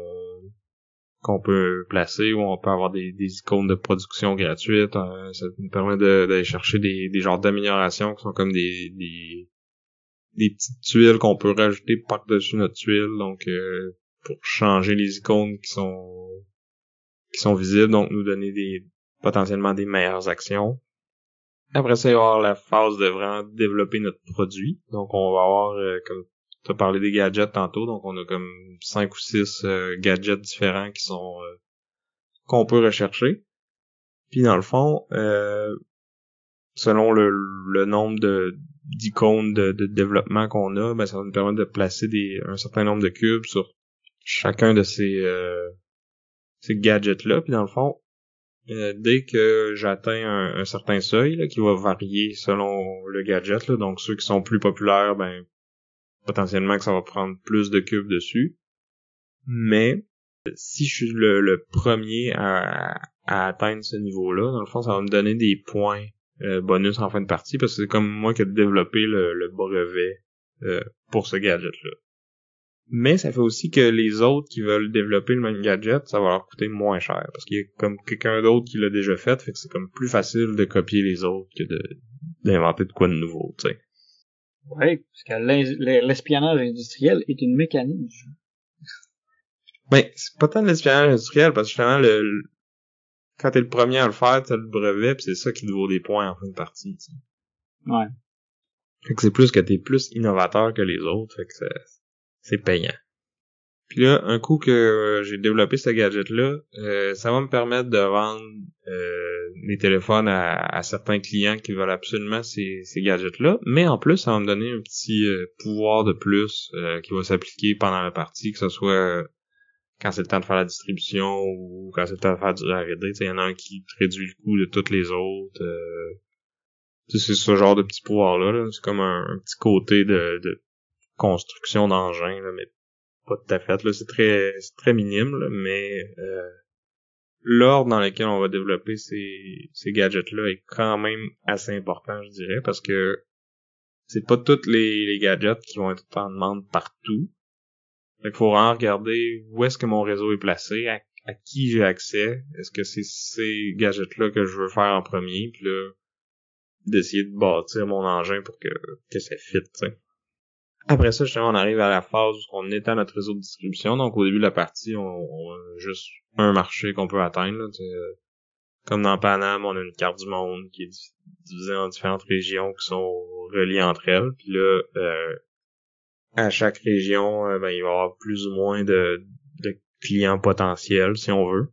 qu'on peut placer ou on peut avoir des, des icônes de production gratuites. Euh, ça nous permet d'aller chercher des, des genres d'améliorations qui sont comme des, des, des petites tuiles qu'on peut rajouter par-dessus notre tuile. Donc, pour changer les icônes qui sont qui sont visibles, donc nous donner des potentiellement des meilleures actions. Après ça, il va y avoir la phase de vraiment développer notre produit. Donc on va avoir, euh, comme tu as parlé des gadgets tantôt, donc on a comme cinq ou six euh, gadgets différents qui sont euh, qu'on peut rechercher. Puis dans le fond, selon le, le nombre de d'icônes de, de, développement qu'on a, ben ça va nous permettre de placer des un certain nombre de cubes sur chacun de ces euh, ces gadgets là. Puis dans le fond, euh, dès que j'atteins un, certain seuil là, qui va varier selon le gadget, là, donc ceux qui sont plus populaires, ben potentiellement que ça va prendre plus de cubes dessus. Mais si je suis le, premier à, atteindre ce niveau-là, dans le fond, ça va me donner des points euh, bonus en fin de partie, parce que c'est comme moi qui ai développé le, brevet euh, pour ce gadget-là. Mais ça fait aussi que les autres qui veulent développer le même gadget, ça va leur coûter moins cher. Parce qu'il y a comme quelqu'un d'autre qui l'a déjà fait, fait que c'est comme plus facile de copier les autres que de d'inventer de quoi de nouveau, tu sais. Oui, parce que l'espionnage industriel est une mécanique du jeu. Ben, c'est pas tant de l'espionnage industriel, parce que justement, le, quand t'es le premier à le faire, t'as le brevet, pis c'est ça qui te vaut des points en fin de partie, tu sais. Ouais. Fait que c'est plus que t'es plus innovateur que les autres, fait que c'est payant. Puis là, un coup que euh, j'ai développé ce gadget-là, euh, ça va me permettre de vendre euh, mes téléphones à, certains clients qui veulent absolument ces, ces gadgets-là. Mais en plus, ça va me donner un petit pouvoir de plus qui va s'appliquer pendant la partie, que ce soit quand c'est le temps de faire la distribution ou quand c'est le temps de faire du R&D. Il y en a un qui réduit le coût de toutes les autres. c'est ce genre de petit pouvoir-là. -là, c'est comme un, petit côté de, de construction d'engin, mais pas tout à fait. Là, c'est très, très minime, là, mais euh, l'ordre dans lequel on va développer ces, ces gadgets-là est quand même assez important, je dirais, parce que c'est pas tous les, gadgets qui vont être en demande partout. il faut vraiment regarder où est-ce que mon réseau est placé, à, qui j'ai accès, est-ce que c'est ces gadgets-là que je veux faire en premier, puis là, d'essayer de bâtir mon engin pour que, que ça fit, tu après ça, justement, on arrive à la phase où on étend notre réseau de distribution. Donc, au début de la partie, on, a juste un marché qu'on peut atteindre. Euh, comme dans Paname, on a une carte du monde qui est divisée en différentes régions qui sont reliées entre elles. Puis là, euh, à chaque région, euh, ben, il va y avoir plus ou moins de, de clients potentiels, si on veut.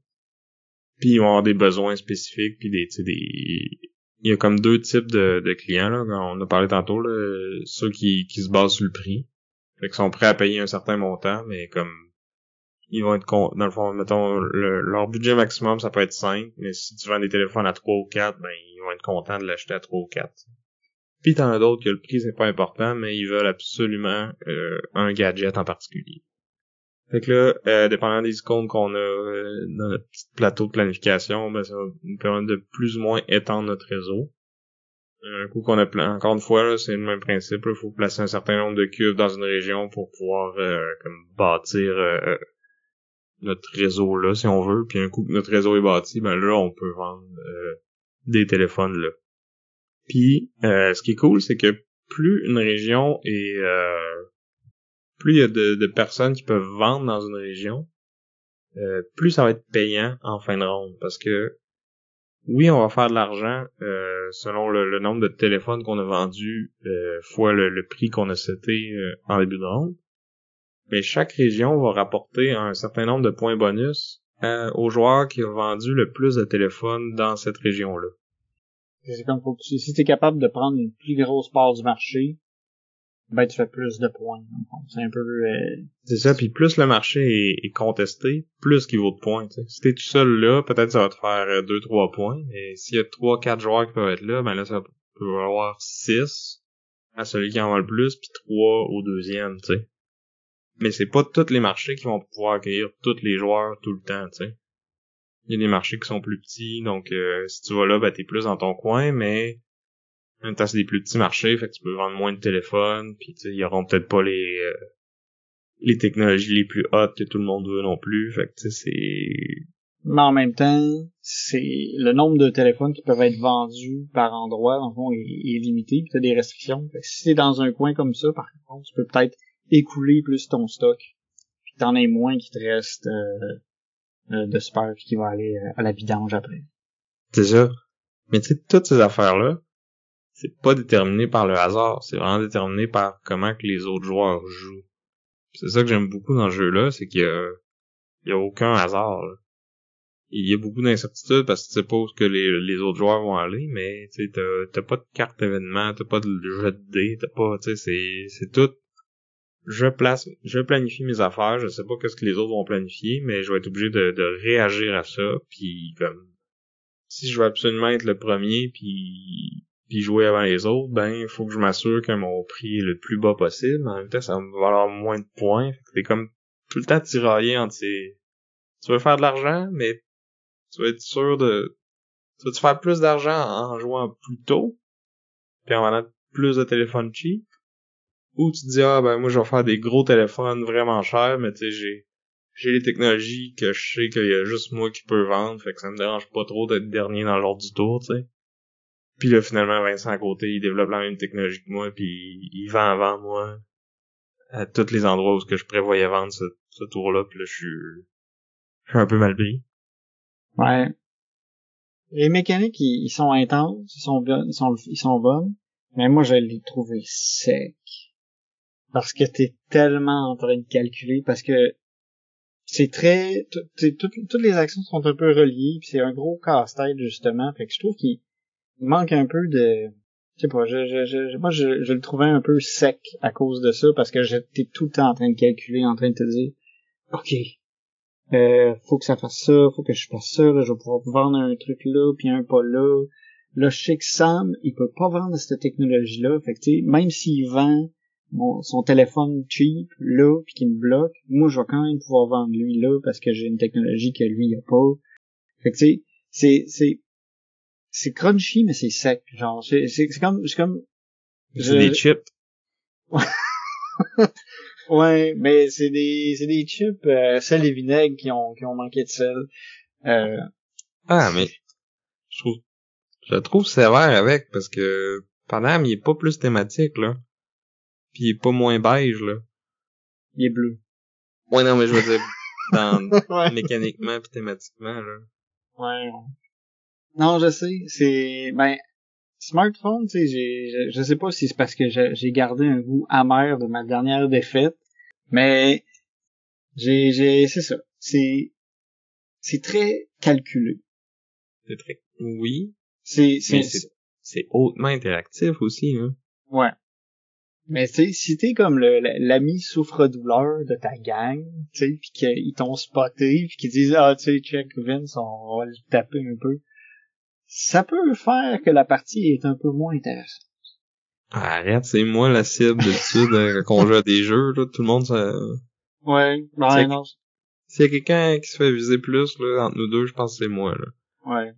Puis ils vont avoir des besoins spécifiques, puis des, des, il y a comme deux types de, de clients, là, on a parlé tantôt, là, ceux qui, qui se basent sur le prix. Fait sont prêts à payer un certain montant, mais comme ils vont être dans le fond, mettons, leur budget maximum, ça peut être 5, mais si tu vends des téléphones à 3 ou 4, ben ils vont être contents de l'acheter à 3 ou 4. Puis t'en as d'autres que le prix c'est pas important, mais ils veulent absolument euh, un gadget en particulier. Fait que là, euh, dépendant des icônes qu'on a euh, dans notre petit plateau de planification, ben, ça va nous permettre de plus ou moins étendre notre réseau. Un coup qu'on a encore une fois, c'est le même principe. Il faut placer un certain nombre de cubes dans une région pour pouvoir euh, comme bâtir notre réseau là, si on veut. Puis un coup que notre réseau est bâti, ben là, on peut vendre des téléphones là. Puis ce qui est cool, c'est que plus une région est plus il y a de, personnes qui peuvent vendre dans une région, euh, plus ça va être payant en fin de ronde. Parce que oui, on va faire de l'argent euh, selon le, nombre de téléphones qu'on a vendus euh, fois le, prix qu'on a seté en début de ronde. Mais chaque région va rapporter un certain nombre de points bonus aux joueurs qui ont vendu le plus de téléphones dans cette région-là. C'est comme si tu es capable de prendre une plus grosse part du marché, ben tu fais plus de points. C'est un peu... Euh, c'est ça, puis plus le marché est, contesté, plus qu'il vaut de points. T'sais. Si t'es tout seul là, peut-être ça va te faire 2-3 euh, points. Et s'il y a 3-4 joueurs qui peuvent être là, ben là ça peut avoir 6 à celui qui en va le plus, puis 3 au deuxième, tu sais. Mais c'est pas tous les marchés qui vont pouvoir accueillir tous les joueurs tout le temps, tu sais. Il y a des marchés qui sont plus petits, donc euh, si tu vas là, ben t'es plus dans ton coin, mais en même temps, c'est des plus petits marchés, fait que tu peux vendre moins de téléphones, puis ils auront peut-être pas les euh, les technologies les plus hautes que tout le monde veut non plus, fait que tu sais, c'est... Mais en même temps, c'est le nombre de téléphones qui peuvent être vendus par endroit, en fond, est, limité, puis t'as des restrictions. Fait que si t'es dans un coin comme ça, par contre, tu peux peut-être écouler plus ton stock, puis t'en as moins qui te reste euh, euh, de super qui va aller à la vidange après. C'est ça. Mais tu sais, toutes ces affaires-là, c'est pas déterminé par le hasard, c'est vraiment déterminé par comment que les autres joueurs jouent. C'est ça que j'aime beaucoup dans ce jeu-là, c'est qu'il y a, il y a aucun hasard. il y a beaucoup d'incertitudes parce que tu sais pas où que les, les autres joueurs vont aller, mais tu t'as, pas de carte événement, t'as pas de jeu de dés, t'as pas, tu sais, c'est, c'est tout. Je place, je planifie mes affaires, je sais pas qu'est-ce que les autres vont planifier, mais je vais être obligé de, de réagir à ça, puis comme, si je veux absolument être le premier, puis puis jouer avant les autres, ben il faut que je m'assure que mon prix est le plus bas possible. En même temps, ça va me valoir moins de points. C'est comme tout le temps tiraillé entre ces... Tu veux faire de l'argent, mais tu vas être sûr de... Tu te faire plus d'argent en jouant plus tôt, puis en vendant plus de téléphones cheap, ou tu te dis, ah ben moi je vais faire des gros téléphones vraiment chers, mais tu sais, j'ai j'ai les technologies que je sais qu'il y a juste moi qui peux vendre, fait que ça me dérange pas trop d'être dernier dans l'ordre du tour, tu sais. Puis là, finalement, Vincent à côté, il développe la même technologie que moi, puis il vend avant moi à tous les endroits où ce que je prévoyais vendre ce, tour-là, puis là, je suis, je suis un peu mal pris. Ouais. Les mécaniques, ils, sont intenses, ils sont bien, ils sont, ils sont bonnes, mais moi, je les trouvé secs. Parce que t'es tellement en train de calculer, parce que c'est très, toutes les actions sont un peu reliées, puis c'est un gros casse-tête, justement, fait que je trouve qu'il manque un peu de, je sais pas, je, je, je, moi, je, le trouvais un peu sec à cause de ça, parce que j'étais tout le temps en train de calculer, en train de te dire, OK, euh, faut que ça fasse ça, faut que je fasse ça, là, je vais pouvoir vendre un truc là, puis un pas là. Là, je sais que Sam, il peut pas vendre cette technologie-là. Fait que, même s'il vend son téléphone cheap, là, puis qu'il me bloque, moi, je vais quand même pouvoir vendre lui là, parce que j'ai une technologie que lui, il a pas. Fait que, tu sais, c'est, c'est, c'est crunchy, mais c'est sec. Genre, c'est, c'est, comme, c'est comme... C'est des chips. <laughs> Ouais, mais c'est des c'est des chips euh, sel et vinaigre qui ont qui ont manqué de sel. Euh... Ah mais je trouve je trouve sévère avec parce que Panam il est pas plus thématique là. Puis il est pas moins beige là. Il est bleu. Ouais non mais je veux dire dans <laughs> mécaniquement puis thématiquement là. Ouais. Non, je sais, c'est ben smartphone, tu sais, j'ai, je, sais pas si c'est parce que j'ai gardé un goût amer de ma dernière défaite, mais j'ai, j'ai, c'est ça, c'est, c'est très calculé. C'est très, oui. C'est, c'est, c'est hautement interactif aussi, hein. Ouais. Mais tu sais, si t'es comme l'ami souffre-douleur de ta gang, tu sais, pis qu'ils t'ont spoté, pis qu'ils disent ah tu sais check Vince, on va le taper un peu ça peut faire que la partie est un peu moins intéressante. Arrête, c'est moi la cible de <laughs> quand on joue à des jeux, là, tout le monde ça... Ouais, ben non. S'il y a quelqu'un qui se fait viser plus, là, entre nous deux, je pense que c'est moi, là. Ouais,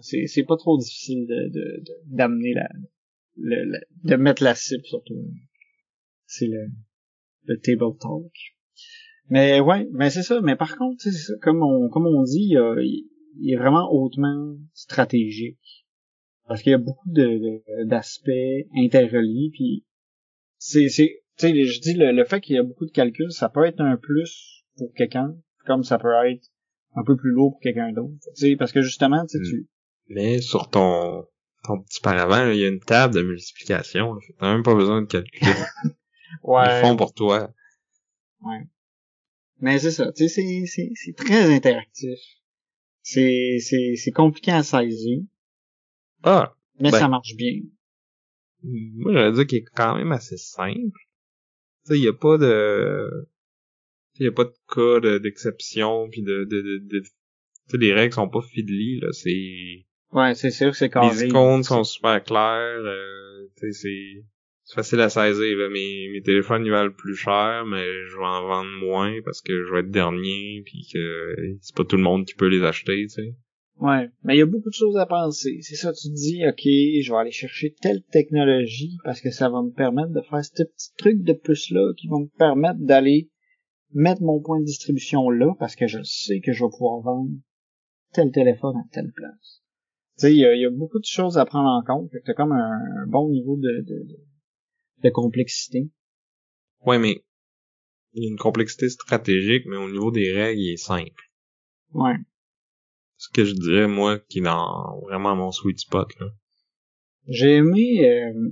c'est, c'est pas trop difficile de, de, d'amener la, le, de mettre la cible surtout. C'est le, le table talk. Mais ouais, mais c'est ça. Mais par contre, c'est ça, comme on, comme on dit, il il est vraiment hautement stratégique. Parce qu'il y a beaucoup de, d'aspects interreliés, puis c'est, c'est, tu sais, je dis le, fait qu'il y a beaucoup de calculs, ça peut être un plus pour quelqu'un, comme ça peut être un peu plus lourd pour quelqu'un d'autre. Tu sais, parce que justement, tu sais, hmm. Mais sur ton, ton petit paravent, il y a une table de multiplication. T'as même pas besoin de calculer. <laughs> ouais. Ils font pour toi. Ouais. Mais c'est ça, tu sais, c'est, c'est, c'est très interactif. C'est, c'est, c'est compliqué à saisir. Ah. Mais ben, ça marche bien. Moi, j'allais dire qu'il est quand même assez simple. Tu sais, il y a pas de, il y a pas de cas d'exception puis de, de, de, de tu sais, les règles sont pas fiddly, là, c'est... Ouais, c'est sûr que c'est carré. Les icônes sont super claires, euh, tu sais, c'est facile à saisir. Là. Mes, téléphones ils valent plus cher, mais je vais en vendre moins parce que je vais être dernier puis que c'est pas tout le monde qui peut les acheter, tu sais. Ouais, mais il y a beaucoup de choses à penser. C'est ça, tu te dis, ok, je vais aller chercher telle technologie parce que ça va me permettre de faire ce petit truc de plus là qui va me permettre d'aller mettre mon point de distribution là parce que je sais que je vais pouvoir vendre tel téléphone à telle place. Tu sais, il y, a, beaucoup de choses à prendre en compte. Fait que t'as comme un, bon niveau de, de de complexité. Ouais, mais il y a une complexité stratégique, mais au niveau des règles, il est simple. Ouais. Ce que je dirais, moi, qui est dans vraiment mon sweet spot, là. J'ai aimé, euh,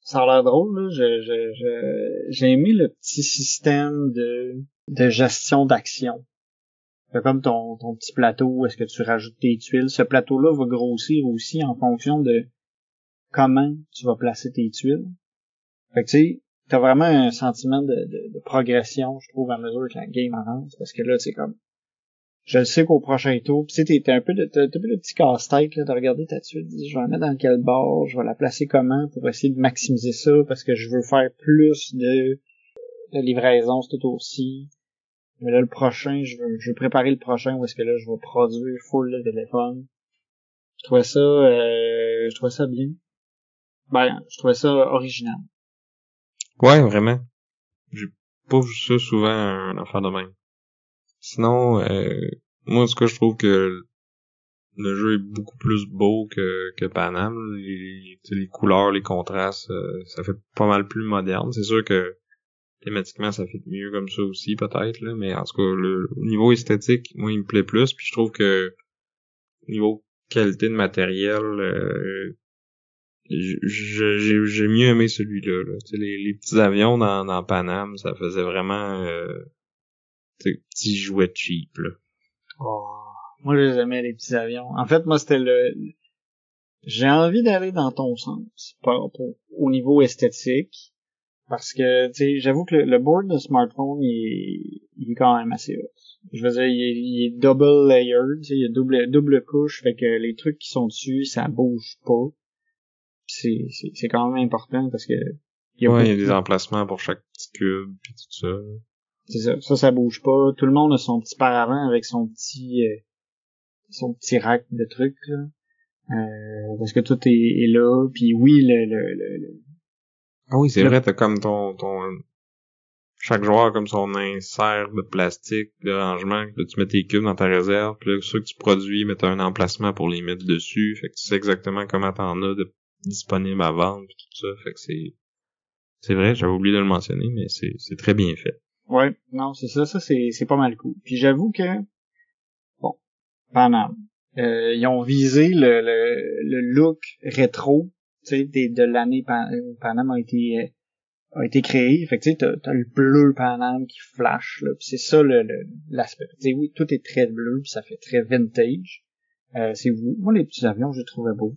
ça a l'air drôle, là, je, je, j'ai aimé le petit système de, de gestion d'action. T'as comme ton, ton petit plateau, est-ce que tu rajoutes tes tuiles. Ce plateau-là va grossir aussi en fonction de comment tu vas placer tes tuiles. Fait que tu sais, t'as vraiment un sentiment de, de, de, progression, je trouve, à mesure que la game avance, parce que là, c'est comme, je sais qu'au prochain tour, tu sais, t'es un peu de, t'as un peu de petit casse-tête, là, de regarder ta tuile, je vais la mettre dans quel bord, je vais la placer comment pour essayer de maximiser ça, parce que je veux faire plus de, de livraison ce tour-ci. Mais là, le prochain, je veux, je veux préparer le prochain où est-ce que là, je vais produire full le téléphone. Je trouvais ça, euh, je trouvais ça bien. Ben, je trouvais ça original. Ouais, vraiment. J'ai pas vu ça souvent un affaire de même. Sinon, euh, moi, ce que je trouve que le jeu est beaucoup plus beau que, que Panam. Les, les couleurs, les contrastes, euh, ça fait pas mal plus moderne. C'est sûr que thématiquement, ça fait mieux comme ça aussi, peut-être, là. Mais en tout cas, le, au niveau esthétique, moi, il me plaît plus. Puis je trouve que au niveau qualité de matériel, euh, j'ai mieux aimé celui-là. Là. Les, les petits avions dans, dans Panam, ça faisait vraiment euh, petits jouets cheap. Là. Oh, moi, je les aimais, les petits avions. En fait, moi, c'était le... J'ai envie d'aller dans ton sens pour, pour, au niveau esthétique. Parce que, tu sais, j'avoue que le, board de smartphone, il est, il est quand même assez haut. Je veux dire, il est, il est double layered, il y a double, double couche, fait que les trucs qui sont dessus, ça bouge pas c'est, c'est, quand même important parce que il y a, ouais, il y a des emplacements pour chaque petit cube puis tout ça. C'est ça, ça ça bouge pas. Tout le monde a son petit paravent avec son petit euh, son petit rack de trucs là. Euh, parce que tout est, est là. Puis oui, le, le, le, Ah oui, c'est vrai, t'as comme ton ton chaque joueur a comme son insert de plastique de rangement, là tu mets tes cubes dans ta réserve, puis là ceux que tu produis, mais t'as un emplacement pour les mettre dessus, fait que tu sais exactement comment t'en as de disponible à vendre tout ça. Fait que c'est c'est vrai, j'avais oublié de le mentionner, mais c'est c'est très bien fait. Ouais, non, c'est ça, ça c'est c'est pas mal cool. Puis j'avoue que bon, Panam, euh, ils ont visé le le, le look rétro, tu de l'année Panam a été euh, a été créé. Fait que tu sais, t'as, le bleu Panam qui flash là, c'est ça le, l'aspect. Tu sais, oui, tout est très bleu, puis ça fait très vintage. Euh, c'est vous. Moi les petits avions, je les trouvais beaux.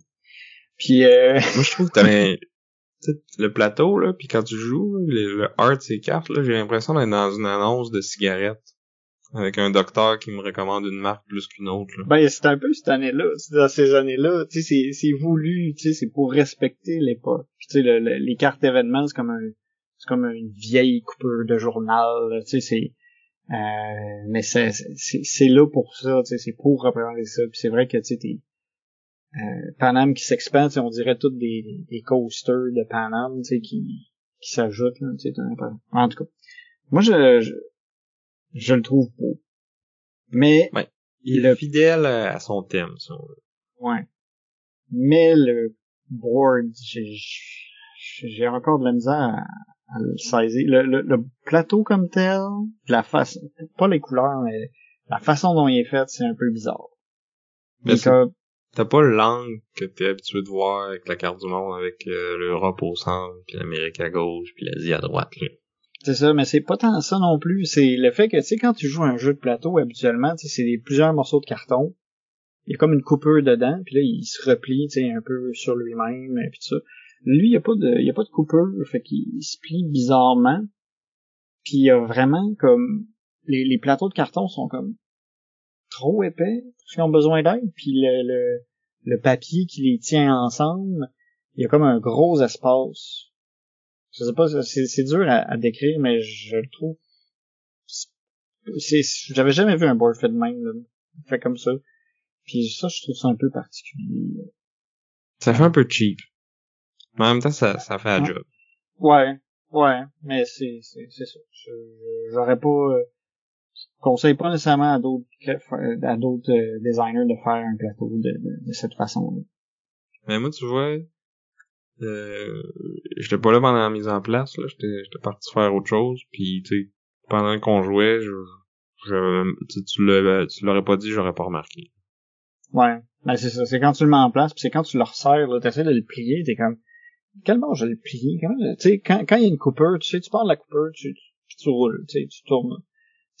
Puis euh... <laughs> moi je trouve que t'as le plateau là, puis quand tu joues le, le art de ces cartes là, j'ai l'impression d'être dans une annonce de cigarettes avec un docteur qui me recommande une marque plus qu'une autre. Là. Ben c'est un peu cette année-là, dans ces années-là, tu sais c'est c'est voulu, tu sais c'est pour respecter l'époque. Tu sais les cartes événements c'est comme un c'est comme une vieille coupure de journal, tu sais c'est euh, mais c'est c'est là pour ça, tu sais c'est pour représenter ça. Puis c'est vrai que tu sais euh, Panam qui s'expand, on dirait toutes des, des coasters de Panam, tu sais, qui, qui s'ajoutent, là, tu sais, en tout cas. Moi, je, je, je le trouve beau. Mais, ouais. il est fidèle à son thème, ça. Ouais. Mais le board, j'ai, j'ai encore de la misère à, à le saisir. Le, le, plateau comme tel, la face, pas les couleurs, mais la façon dont il est fait, c'est un peu bizarre. Mais T'as pas l'angle que t'es habitué de voir avec la carte du monde, avec euh, l'Europe au centre, puis l'Amérique à gauche, puis l'Asie à droite. C'est ça, mais c'est pas tant ça non plus. C'est le fait que, tu sais, quand tu joues un jeu de plateau, habituellement, tu sais, c'est plusieurs morceaux de carton. Il y a comme une coupure dedans, puis là, il se replie, tu sais, un peu sur lui-même, puis tout ça. Lui, il y a pas de, il y a pas de coupure, fait qu'il se plie bizarrement. Puis il y a vraiment comme, les, les plateaux de carton sont comme trop épais qui ont besoin d'aide, puis le, le, le papier qui les tient ensemble, il y a comme un gros espace. Je sais pas, c'est dur à, décrire, mais je le trouve. C'est, j'avais jamais vu un board fait de même, là, fait comme ça. Puis ça, je trouve ça un peu particulier. Ça fait un peu cheap. Mais en même temps, ça, ça fait un job. Ouais, ouais, mais c'est, c'est, c'est ça. J'aurais pas, euh, conseille pas nécessairement à d'autres à d'autres euh, designers de faire un plateau de, de, cette façon-là. Mais moi, tu vois, euh, j'étais pas là pendant la mise en place, là, j'étais, j'étais parti faire autre chose, puis tu sais, pendant qu'on jouait, je, je tu, l'aurais, tu l'aurais pas dit, j'aurais pas remarqué. Ouais, ben c'est ça, c'est quand tu le mets en place, puis c'est quand tu le resserres, là, t'essaies de le plier, t'es comme, quel bord je le plie, tu sais, quand, quand il y a une coupure, tu sais, tu pars de la coupure, tu, tu, tu roules, tu sais, tu tournes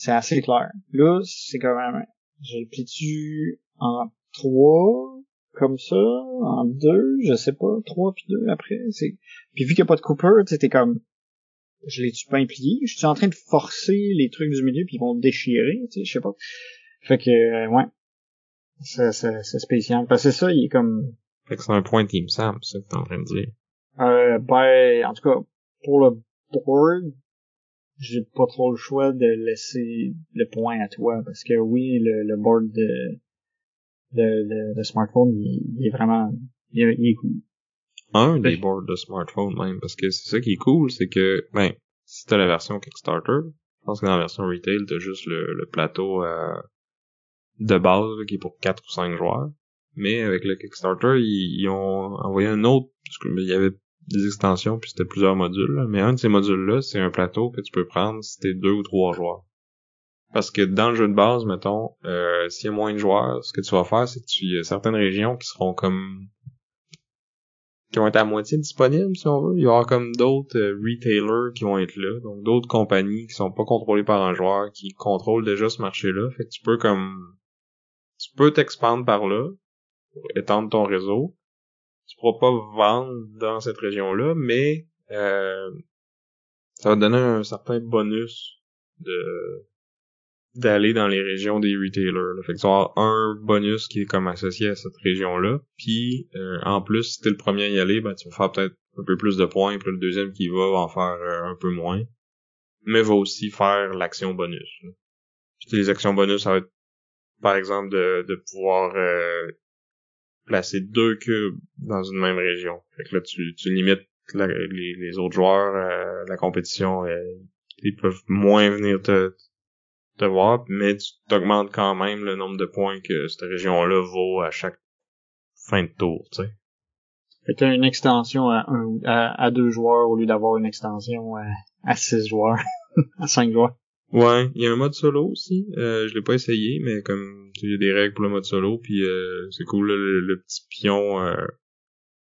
c'est assez clair. Là, c'est quand même, je le plie-tu en trois, comme ça, en deux, je sais pas, trois puis deux après, c'est, puis vu qu'il n'y a pas de sais, t'es comme, je l'ai-tu pas impliqué? Je suis en train de forcer les trucs du milieu puis ils vont déchirer, tu sais, je sais pas. Fait que, euh, ouais. C'est, c'est, c'est spécial. Parce que ça, il est comme... Fait que c'est un point Team Sam, c'est ça que t'es en train de dire. Euh, ben, en tout cas, pour le board, j'ai pas trop le choix de laisser le point à toi, parce que oui, le, le board de, de, de, smartphone, il, est vraiment, il, est cool. Un des boards de smartphone même, parce que c'est ça qui est cool, c'est que, ben, si t'as la version Kickstarter, je pense que dans la version retail, t'as juste le, le plateau euh, de base qui est pour 4 ou 5 joueurs. Mais avec le Kickstarter, ils, ont envoyé un autre, parce qu'il y avait des extensions puis c'était plusieurs modules. Mais un de ces modules-là, c'est un plateau que tu peux prendre si t'es deux ou trois joueurs. Parce que dans le jeu de base, mettons, euh, s'il y a moins de joueurs, ce que tu vas faire, c'est que tu y a certaines régions qui seront comme qui vont être à moitié disponibles, si on veut. Il y aura comme d'autres euh, retailers qui vont être là, donc d'autres compagnies qui sont pas contrôlées par un joueur, qui contrôlent déjà ce marché-là. Fait que tu peux comme tu peux t'expandre par là, étendre ton réseau. Tu pourras pas vendre dans cette région-là, mais euh, ça va donner un certain bonus de d'aller dans les régions des retailers. Fait que tu vas avoir un bonus qui est comme associé à cette région-là. Puis euh, en plus, si t'es le premier à y aller, ben tu vas faire peut-être un peu plus de points, puis le deuxième qui va va en faire euh, un peu moins. Mais va aussi faire l'action bonus. Puis les actions bonus, ça va être par exemple de, de pouvoir euh, placer deux cubes dans une même région. Fait que là, tu, tu limites les, les, autres joueurs, la compétition, ils peuvent moins venir te, te voir, mais tu t'augmentes quand même le nombre de points que cette région-là vaut à chaque fin de tour, tu sais. Fait que une extension à, un, à, deux joueurs au lieu d'avoir une extension à six joueurs, <laughs> à cinq joueurs. Ouais, il y a un mode solo aussi. Euh, je l'ai pas essayé, mais comme il y a des règles pour le mode solo, puis euh, c'est cool le, petit pion euh,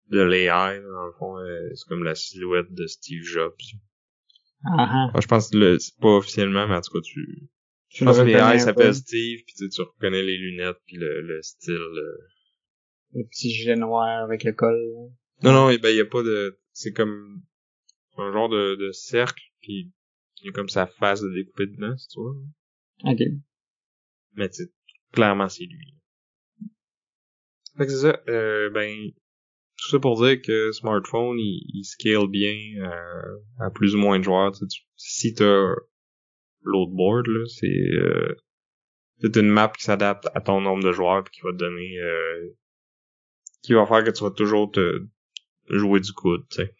de l'AI, dans le fond, euh, c'est comme la silhouette de Steve Jobs. Uh je pense que c'est pas officiellement, mais en tout cas tu je pense que les eyes s'appellent Steve, puis tu, tu reconnais les lunettes, puis le, le style. Le petit gilet noir avec le col. Non, non, ben il y a pas de... C'est comme un genre de, de cercle, puis il y a comme sa face de découpé dedans, si tu vois. Ok. Mais tu clairement c'est lui. Fait que c'est ça, euh, ben, tout ça pour dire que smartphone, il, il scale bien euh, à plus ou moins de joueurs. Tu, si t'as l'autre board là, c'est euh, c'est une map qui s'adapte à ton nombre de joueurs puis qui va te donner euh, qui va faire que tu vas toujours te jouer du coude, tu sais.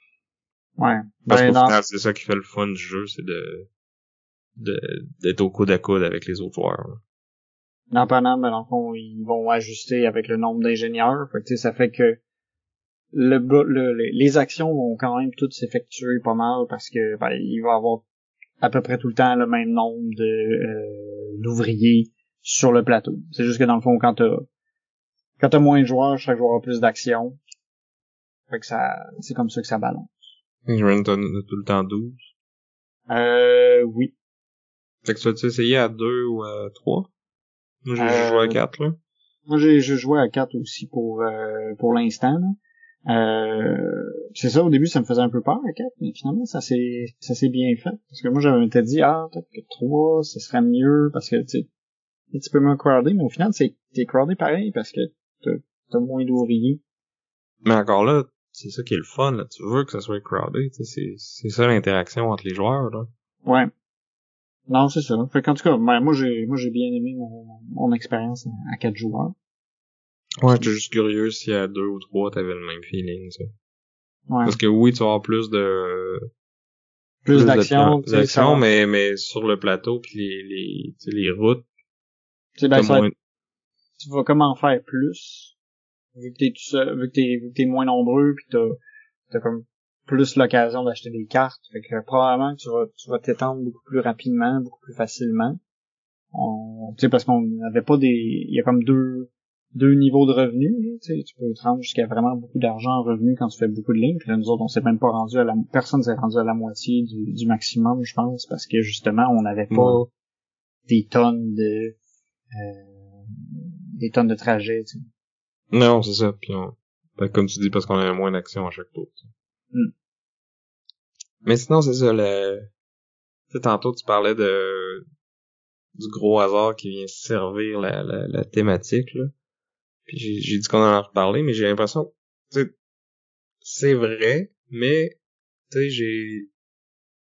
Ouais. Parce ben, qu'au final, c'est ça qui fait le fun du jeu, c'est de d'être au coude à coude avec les autres joueurs. Là. Non, pas non, mais dans le fond, ils vont ajuster avec le nombre d'ingénieurs. Fait que, ça fait que le, le, les actions vont quand même toutes s'effectuer pas mal parce que ben, il va avoir à peu près tout le temps le même nombre de euh, d'ouvriers sur le plateau. C'est juste que dans le fond, quand t'as quand t'as moins de joueurs, chaque joueur a plus d'action. Fait que ça, c'est comme ça que ça balance. J'imagine t'as tout le temps 12? Euh, oui. Fait que tu as essayé à 2 ou à 3? Moi, j'ai joué à 4, euh, là. Moi, j'ai joué à 4 aussi pour, euh, pour l'instant, euh, c'est ça, au début, ça me faisait un peu peur, à 4, mais finalement, ça s'est, ça s'est bien fait. Parce que moi, j'avais dit, ah, peut-être que 3, ce serait mieux, parce que, tu sais, un petit peu moins crowdé, mais au final, c'est, t'es crowdé pareil, parce que t'as, moins d'ouvriers. Mais encore là, c'est ça qui est le fun, là. Tu veux que ça soit crowded, c'est, c'est ça l'interaction entre les joueurs, là. Ouais. Non, c'est ça. Fait qu'en tout cas, ben, moi, j'ai, moi, j'ai bien aimé mon, mon expérience à 4 joueurs. Ouais, j'étais juste curieux si à deux ou trois t'avais le même feeling, tu sais. Ouais. Parce que oui, tu vas avoir plus de plus, d'action, d'action, mais mais sur le plateau puis les les les routes. Tu ben, moins... tu vas comment faire plus vu que t'es tout seul, vu que t'es vu que t'es moins nombreux puis t'as t'as comme plus l'occasion d'acheter des cartes. Fait que probablement que tu vas tu vas t'étendre beaucoup plus rapidement, beaucoup plus facilement. Tu sais parce qu'on n'avait pas des il y a comme deux deux niveaux de revenus. Tu, tu peux te rendre jusqu'à vraiment beaucoup d'argent en revenus quand tu fais beaucoup de lignes. Puis là, nous autres, on s'est même pas rendu à la personne s'est rendu à la moitié du, du maximum, je pense, parce que justement, on n'avait pas des tonnes de euh, des tonnes de trajets. Tu sais. Non, c'est ça. Puis on... ben, comme tu dis, parce qu'on a moins d'action à chaque tour. tu sais. Mm. Mais sinon, c'est ça. Le... Tu sais, tantôt, tu parlais de du gros hasard qui vient servir la, la, la thématique. Là. Puis j'ai, j'ai dit qu'on en a reparlé, mais j'ai l'impression sais, c'est vrai, mais tu sais, j'ai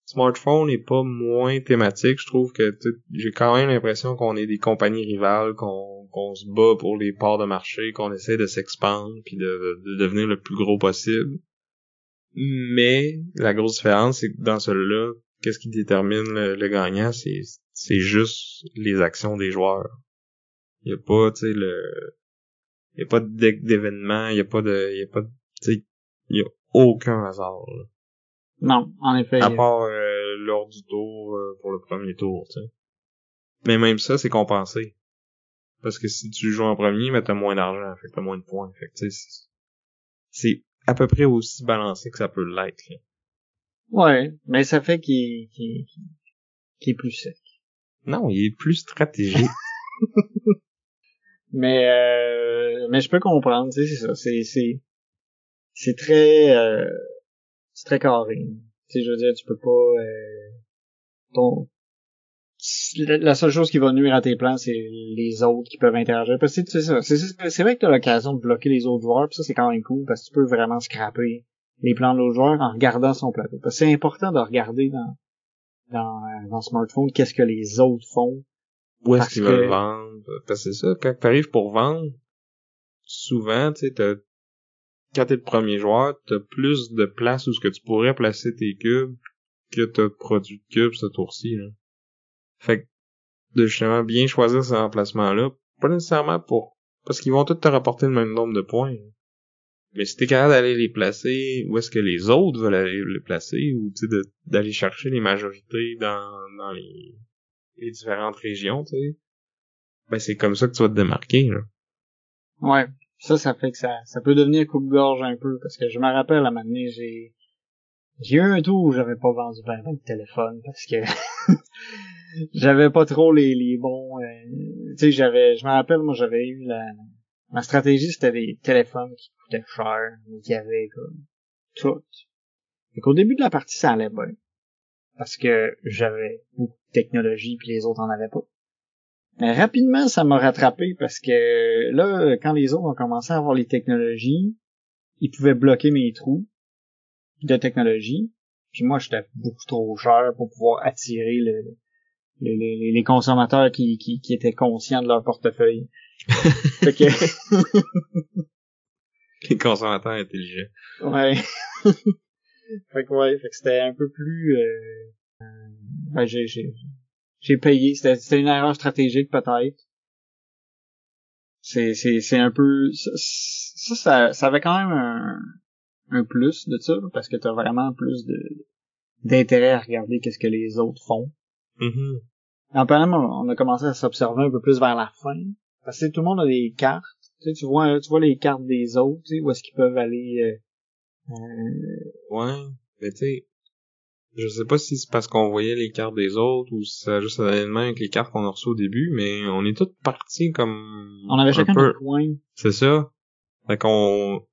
smartphone n'est pas moins thématique. Je trouve que j'ai quand même l'impression qu'on est des compagnies rivales, qu'on qu'on se bat pour les parts de marché, qu'on essaie de s'expandre puis de, de devenir le plus gros possible. Mais la grosse différence, c'est que dans celui-là, qu'est-ce qui détermine le, le gagnant, c'est c'est juste les actions des joueurs. Il y a pas, tu sais, le il y a pas d'é- d'événement, il y a pas de il y a pas de tu il y a aucun hasard. là. Non, en effet. À part euh, lors du tour euh, pour le premier tour, tu sais. Mais même ça, c'est compensé. Parce que si tu joues en premier, mais t'as moins d'argent, fait que t'as moins de points. Fait que c'est- c'est à peu près aussi balancé que ça peut l'être. Ouais, mais ça fait qu'il qu'il qu'il est plus sec. Non, il est plus stratégique. <laughs> Mais euh, mais je peux comprendre, tu sais, c'est ça, c'est c'est c'est très euh, c'est très carré. Tu sais, je veux dire, tu peux pas euh, ton la seule chose qui va nuire à tes plans, c'est les autres qui peuvent interagir. Parce que c'est ça, c'est vrai que t'as l'occasion de bloquer les autres joueurs, pis ça c'est quand même cool parce que tu peux vraiment scraper les plans de l'autre joueur en regardant son plateau. Parce que c'est important de regarder dans dans, euh, dans smartphone qu'est-ce que les autres font Où est-ce qu'ils que- veulent vendre? Parce que c'est ça, quand t'arrives pour vendre, souvent, tu sais, t'as- quand t'es le premier joueur, t'as plus de place où ce que tu pourrais placer tes cubes que t'as de produits de cubes ce tour-ci, là. Fait que, de justement bien choisir ces emplacements-là, pas nécessairement pour, parce qu'ils vont tous te rapporter le même nombre de points. Mais si t'es capable d'aller les placer où est-ce que les autres veulent aller les placer, ou d'aller chercher les majorités dans, dans les, les différentes régions, tu sais, ben c'est comme ça que tu vas te démarquer, là. Ouais, ça, ça fait que ça, ça peut devenir coupe-gorge un peu, parce que je me rappelle, à un moment donné, j'ai, j'ai eu un tour où j'avais pas vendu ben, ben de téléphone, parce que <laughs> j'avais pas trop les, les bons, euh, tu sais, j'avais, je me rappelle, moi, j'avais eu la, ma stratégie, c'était des téléphones qui coûtaient cher, mais qui avaient comme, tout. Fait qu'au début de la partie, ça allait bien. Parce que j'avais beaucoup de technologie, puis les autres en avaient pas. Mais rapidement, ça m'a rattrapé parce que là, quand les autres ont commencé à avoir les technologies, ils pouvaient bloquer mes trous de technologie. Puis moi, j'étais beaucoup trop cher pour pouvoir attirer le, le- les, les consommateurs qui, qui, qui étaient conscients de leur portefeuille. <laughs> fait que, <laughs> Les consommateurs intelligents. ouais. <laughs> fait que ouais, fait que c'était un peu plus, euh, euh, ben j'ai, j'ai, j'ai payé. C'était, c'était une erreur stratégique peut-être. C'est, c'est, c'est un peu, ça, ça, ça, ça avait quand même un, un plus de ça, parce que t'as vraiment plus de, d'intérêt à regarder qu'est-ce que les autres font. Mhm. En parlant, on a commencé à s'observer un peu plus vers la fin. Parce que tout le monde a des cartes. Tu sais, tu vois, tu vois les cartes des autres, tu sais, où est-ce qu'ils peuvent aller, euh, euh, Ouais, mais tu sais, je sais pas si c'est parce qu'on voyait les cartes des autres ou si ça a juste allé de avec les cartes qu'on a reçues au début, mais on est tous partis comme on avait un chacun peu. C'est ça. Fait qu'on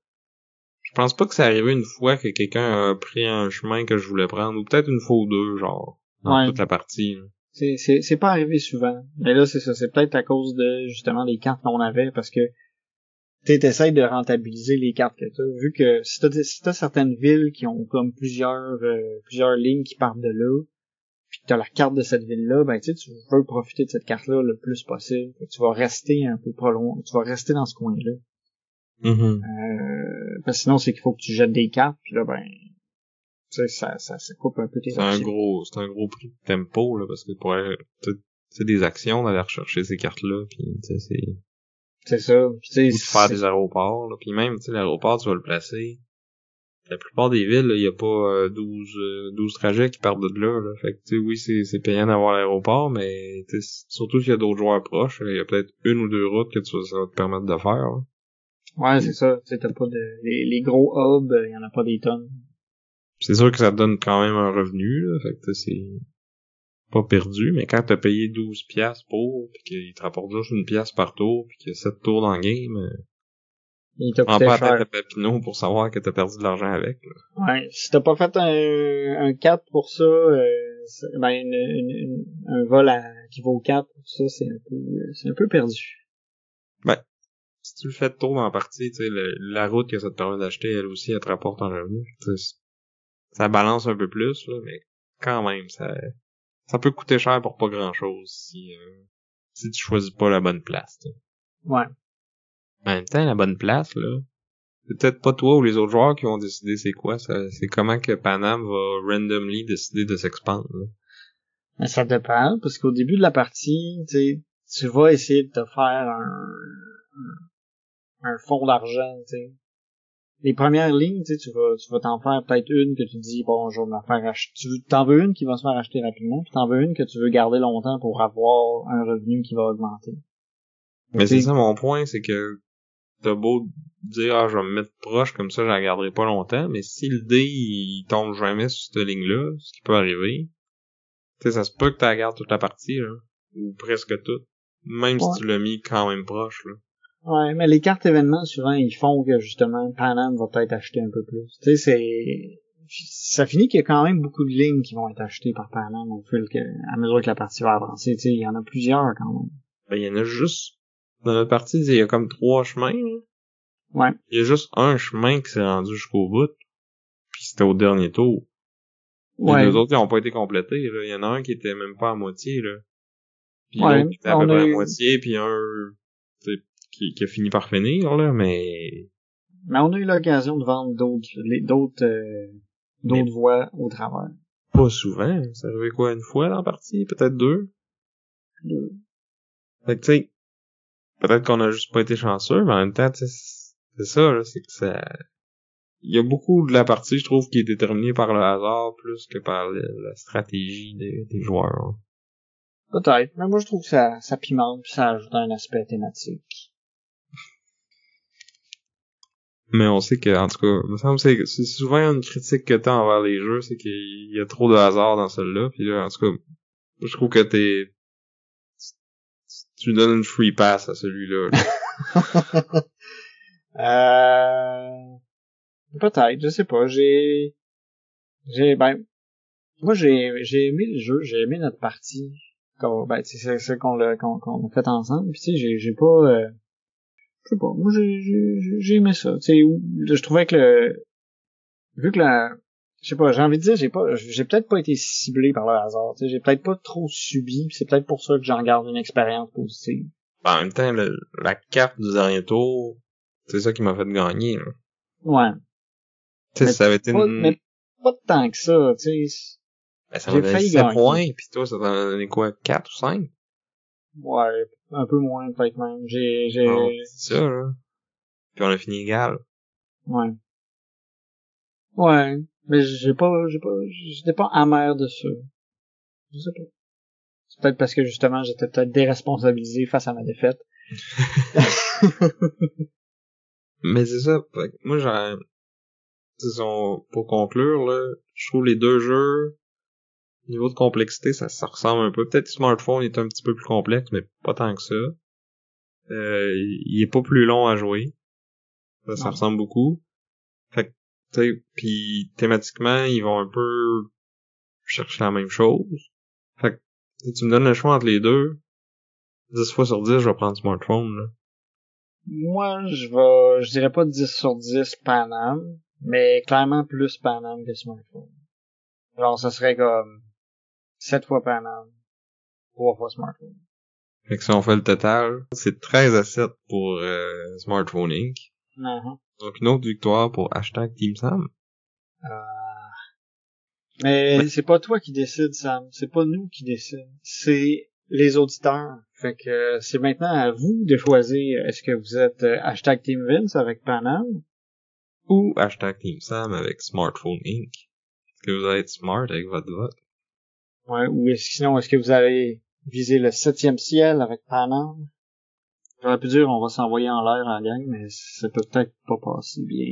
je pense pas que c'est arrivé une fois que quelqu'un a pris un chemin que je voulais prendre, ou peut-être une fois ou deux, genre, dans Ouais. toute la partie. là. C'est, c'est, c'est pas arrivé souvent. Mais là, c'est ça. C'est peut-être à cause de, justement, les cartes qu'on avait, parce que tu essaies de rentabiliser les cartes que t'as. Vu que si t'as, si t'as certaines villes qui ont comme plusieurs, euh, plusieurs lignes qui partent de là, puis que t'as la carte de cette ville-là, ben, tu tu veux profiter de cette carte-là le plus possible. Fait que tu vas rester un peu pas loin. Tu vas rester dans ce coin-là. Mhm. Euh, parce que sinon, c'est qu'il faut que tu jettes des cartes, puis là, ben, tu sais, ça, ça, ça coupe un peu tes C'est un gros, c'est un gros prix de tempo, là, parce que pour tu sais, des actions d'aller rechercher ces cartes-là, puis tu sais, c'est, C'est ça. Puis, tu sais, faire des aéroports, là. Puis même, tu sais, l'aéroport, tu vas le placer. La plupart des villes, il y a pas euh, 12, euh, 12 trajets qui partent de là, là. Fait que, tu sais, oui, c'est, c'est payant d'avoir l'aéroport, mais surtout s'il y a d'autres joueurs proches, il y a peut-être une ou deux routes que tu, ça va te permettre de faire, là. Ouais, c'est ça. Tu sais, t'as pas de, les, les gros hubs, il y en a pas des tonnes. C'est sûr que ça te donne quand même un revenu, là. Fait que, c'est... pas perdu, mais quand t'as payé 12 pièces pour, puis qu'il te rapporte juste une pièce par tour, puis qu'il y a 7 tours dans le game, euh, Il t'a coûté pas cher. Papineau pour savoir que t'as perdu de l'argent avec. là. Ouais, si t'as pas fait un, un 4 pour ça, euh, ben une, une- une- un vol à, qui vaut 4 pour ça, c'est un peu c'est un peu perdu. Si tu le fais de tour dans la partie, tu sais, la route que ça te permet d'acheter, elle aussi, elle te rapporte en revenu. Ça balance un peu plus, là, mais quand même, ça, ça peut coûter cher pour pas grand chose si, euh, si tu choisis pas la bonne place. tu sais. Ouais. En même temps, la bonne place, là, c'est peut-être pas toi ou les autres joueurs qui vont décider c'est quoi, ça, c'est comment que Panam va randomly décider de s'expandre. Mais ça dépend, parce qu'au début de la partie, tu vas essayer de te faire un, un, un fonds d'argent, tu sais. Les premières lignes, tu sais, tu vas, tu vas t'en faire peut-être une que tu dis, bon, je vais me la faire acheter. Tu veux- t'en veux une qui va se faire acheter rapidement, puis t'en veux une que tu veux garder longtemps pour avoir un revenu qui va augmenter. Mais c'est ça mon point, c'est que t'as beau dire ah je vais me mettre proche comme ça je la garderai pas longtemps, mais si le dé il tombe jamais sur cette ligne-là, ce qui peut arriver, tu sais ça se peut que tu la gardes toute la partie là, ou presque toute, même Ouais. si tu l'as mis quand même proche là. Ouais, mais les cartes événements, souvent, ils font que, justement, Panam va peut-être acheter un peu plus. Tu sais, c'est... Ça finit qu'il y a quand même beaucoup de lignes qui vont être achetées par Panam au fil que, à mesure que la partie va avancer. Tu sais, il y en a plusieurs quand même. Ben il y en a juste dans notre partie, il y a comme trois chemins. là. Ouais. Il y a juste un chemin qui s'est rendu jusqu'au bout, puis c'était au dernier tour. Ouais. Les deux autres, ils ont pas été complétés, là. Il y en a un qui était même pas à moitié, là. Puis Ouais, l'autre qui était à peu près à moitié, puis un, qui, qui a fini par finir, là, mais... Mais on a eu l'occasion de vendre d'autres, d'autres, euh, d'autres voies au travers. Pas souvent. Ça arrivait quoi, une fois dans la partie? Peut-être deux? Deux. Fait que, tu sais, peut-être qu'on a juste pas été chanceux, mais en même temps, tu sais, c'est ça, là, c'est que ça... Il y a beaucoup de la partie, je trouve, qui est déterminée par le hasard plus que par le- la stratégie des, des joueurs. Peut-être. Mais moi, je trouve que ça, ça pimente puis ça ajoute un aspect thématique. Mais on sait que, en tout cas, il me semble que c'est- c'est souvent une critique que t'as envers les jeux, c'est qu'il y a trop de hasard dans celle-là. Puis là, en tout cas, je trouve que t'es... Tu donnes une free pass à celui-là. là. <laughs> euh... Peut-être, je sais pas. J'ai, j'ai, ben, moi j'ai, j'ai aimé le jeu, j'ai aimé notre partie. Qu'on, ben, c'est c'est ça qu'on l'a, qu'on, qu'on a fait ensemble. Puis tu sais, j'ai, j'ai pas, euh, je sais pas. Moi j'ai, j'ai, j'ai- j'ai aimé ça. Tu sais, où- je trouvais que le, vu que la, je sais pas, j'ai envie de dire, j'ai pas, j'ai peut-être pas été ciblé par le hasard. Tu sais, j'ai peut-être pas trop subi. C'est peut-être pour ça que j'en garde une expérience positive. en même temps, le- la carte du dernier tour, c'est ça qui m'a fait gagner. là. Ouais. Tu sais, ça avait été Pas, une... mais pas tant que ça. Tu sais. ben, ça j'ai m'a donné failli 7 gagner. points, pis toi, ça t'en a donné quoi, 4 ou 5? Ouais, un peu moins peut-être même. J'ai, j'ai, c'est ça, là. Puis on a fini égal. ouais. Ouais, mais j'ai pas, j'ai pas, j'étais pas amer de ça. Je sais pas. C'est peut-être parce que justement j'étais peut-être déresponsabilisé face à ma défaite. <laughs> <laughs> Mais c'est ça. Moi, j'ai... Disons, pour conclure, là, je trouve les deux jeux, niveau de complexité, ça, ça ressemble un peu. Peut-être que Smartphone est un petit peu plus complexe, mais pas tant que ça. Euh, il est pas plus long à jouer. Ça, ressemble beaucoup. Fait que, tu sais, puis thématiquement, ils vont un peu chercher la même chose. Fait que, si tu me donnes le choix entre les deux, 10 fois sur 10, je vais prendre Smartphone, là. Moi, je vais, je dirais pas 10 sur 10 Panam, mais clairement plus Panam que Smartphone. Alors, ça serait comme 7 fois Panam, 3 fois Smartphone. Fait que si on fait le total, c'est 13 à 7 pour euh, Smartphone Inc. Mhm. Donc une autre victoire pour hashtag Team Sam. Euh, Mais c'est pas toi qui décide, Sam. C'est pas nous qui décide. C'est les auditeurs. Fait que c'est maintenant à vous de choisir est-ce que vous êtes euh, hashtag Team Vince avec Panam? Ou hashtag Team Sam avec Smartphone Inc. Est-ce que vous allez être smart avec votre vote? Ouais, ou est-ce, sinon est-ce que vous allez viser le septième ciel avec Panam? J'aurais pu dire on va s'envoyer en l'air en gang, mais ça peut peut-être pas passer bien.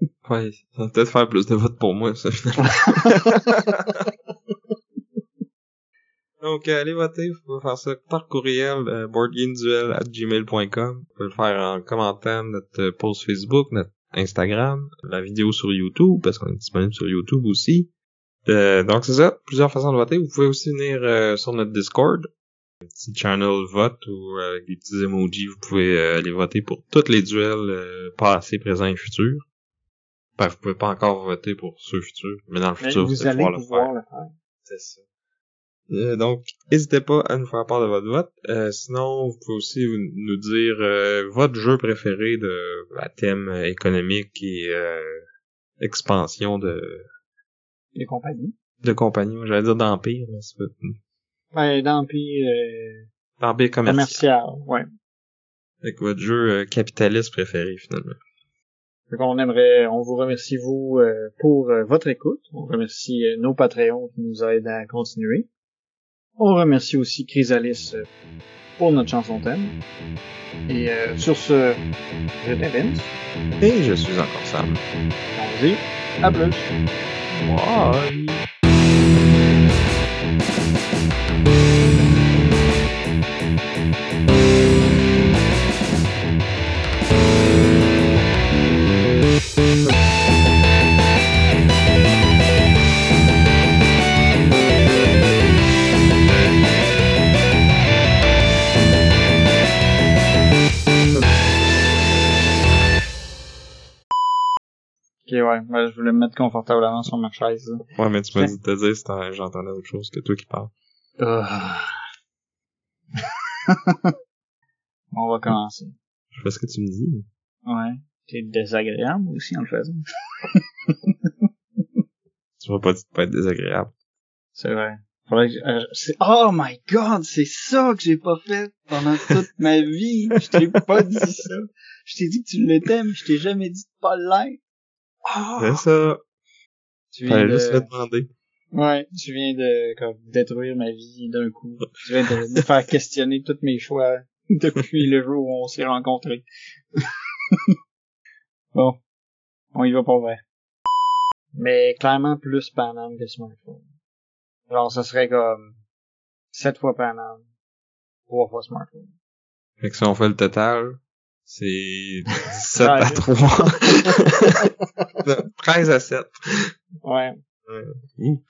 <laughs> Ouais, ça va peut-être faire plus de votes pour moi, ça, finalement. <laughs> Donc, euh, allez voter, vous pouvez faire ça par courriel, euh, boardgameduel@gmail.com. Vous pouvez le faire en commentant notre post Facebook, notre Instagram, la vidéo sur YouTube, parce qu'on est disponible sur YouTube aussi. Euh, donc c'est ça, plusieurs façons de voter. Vous pouvez aussi venir euh, sur notre Discord, un petit channel vote ou avec des petits emojis, vous pouvez euh, aller voter pour tous les duels euh, passés, présents et futurs. Ben, vous pouvez pas encore voter pour ceux futurs, mais dans le Mais futur, vous allez allez pouvoir le pouvoir faire. le faire. C'est ça. Euh, donc, n'hésitez pas à nous faire part de votre vote. Euh, sinon, vous pouvez aussi nous dire euh, votre jeu préféré de à thème euh, économique et euh, expansion de, Les compagnies. de compagnie. J'allais dire d'empire, mais c'est pas... Ben, d'empire euh, D'empire commercial. commercial, ouais. Avec votre jeu euh, capitaliste préféré, finalement. Donc on aimerait, on vous remercie vous euh, pour votre écoute. On remercie nos Patreons qui nous aident à continuer. On remercie aussi Chrysalis pour notre chanson thème. Et euh, sur ce, je t'invite. Et je suis encore Sam. On dit à plus. Why? Ouais. Je voulais me mettre confortablement sur ma chaise. là. Ouais, mais tu m'as dit de te dire si j'entendais autre chose que toi qui parles. Ah. <laughs> on va commencer. Je fais ce que tu me dis. Ouais. T'es désagréable aussi en le faisant. <laughs> Tu m'as pas dit de pas être désagréable. C'est vrai. Faudrait que je- euh, oh my god, c'est ça que j'ai pas fait pendant toute ma vie. Je t'ai pas dit ça. Je t'ai dit que tu l'étais, mais je t'ai jamais dit de pas l'être. Ah! C'est ça. tu viens Fallait de... juste le demander. Ouais, tu viens de comme, détruire ma vie d'un coup. Tu viens de me faire questionner tous mes choix depuis le jour où on s'est rencontrés. <laughs> bon, on y va pas vrai. Mais clairement plus Panam que smartphone. Genre, ça serait comme 7 fois Panam, 3 fois smartphone. Fait que si on fait le total, c'est <laughs> 17 à Ouais. 3. 13 <laughs> <laughs> à 7. Ouais. Ouh.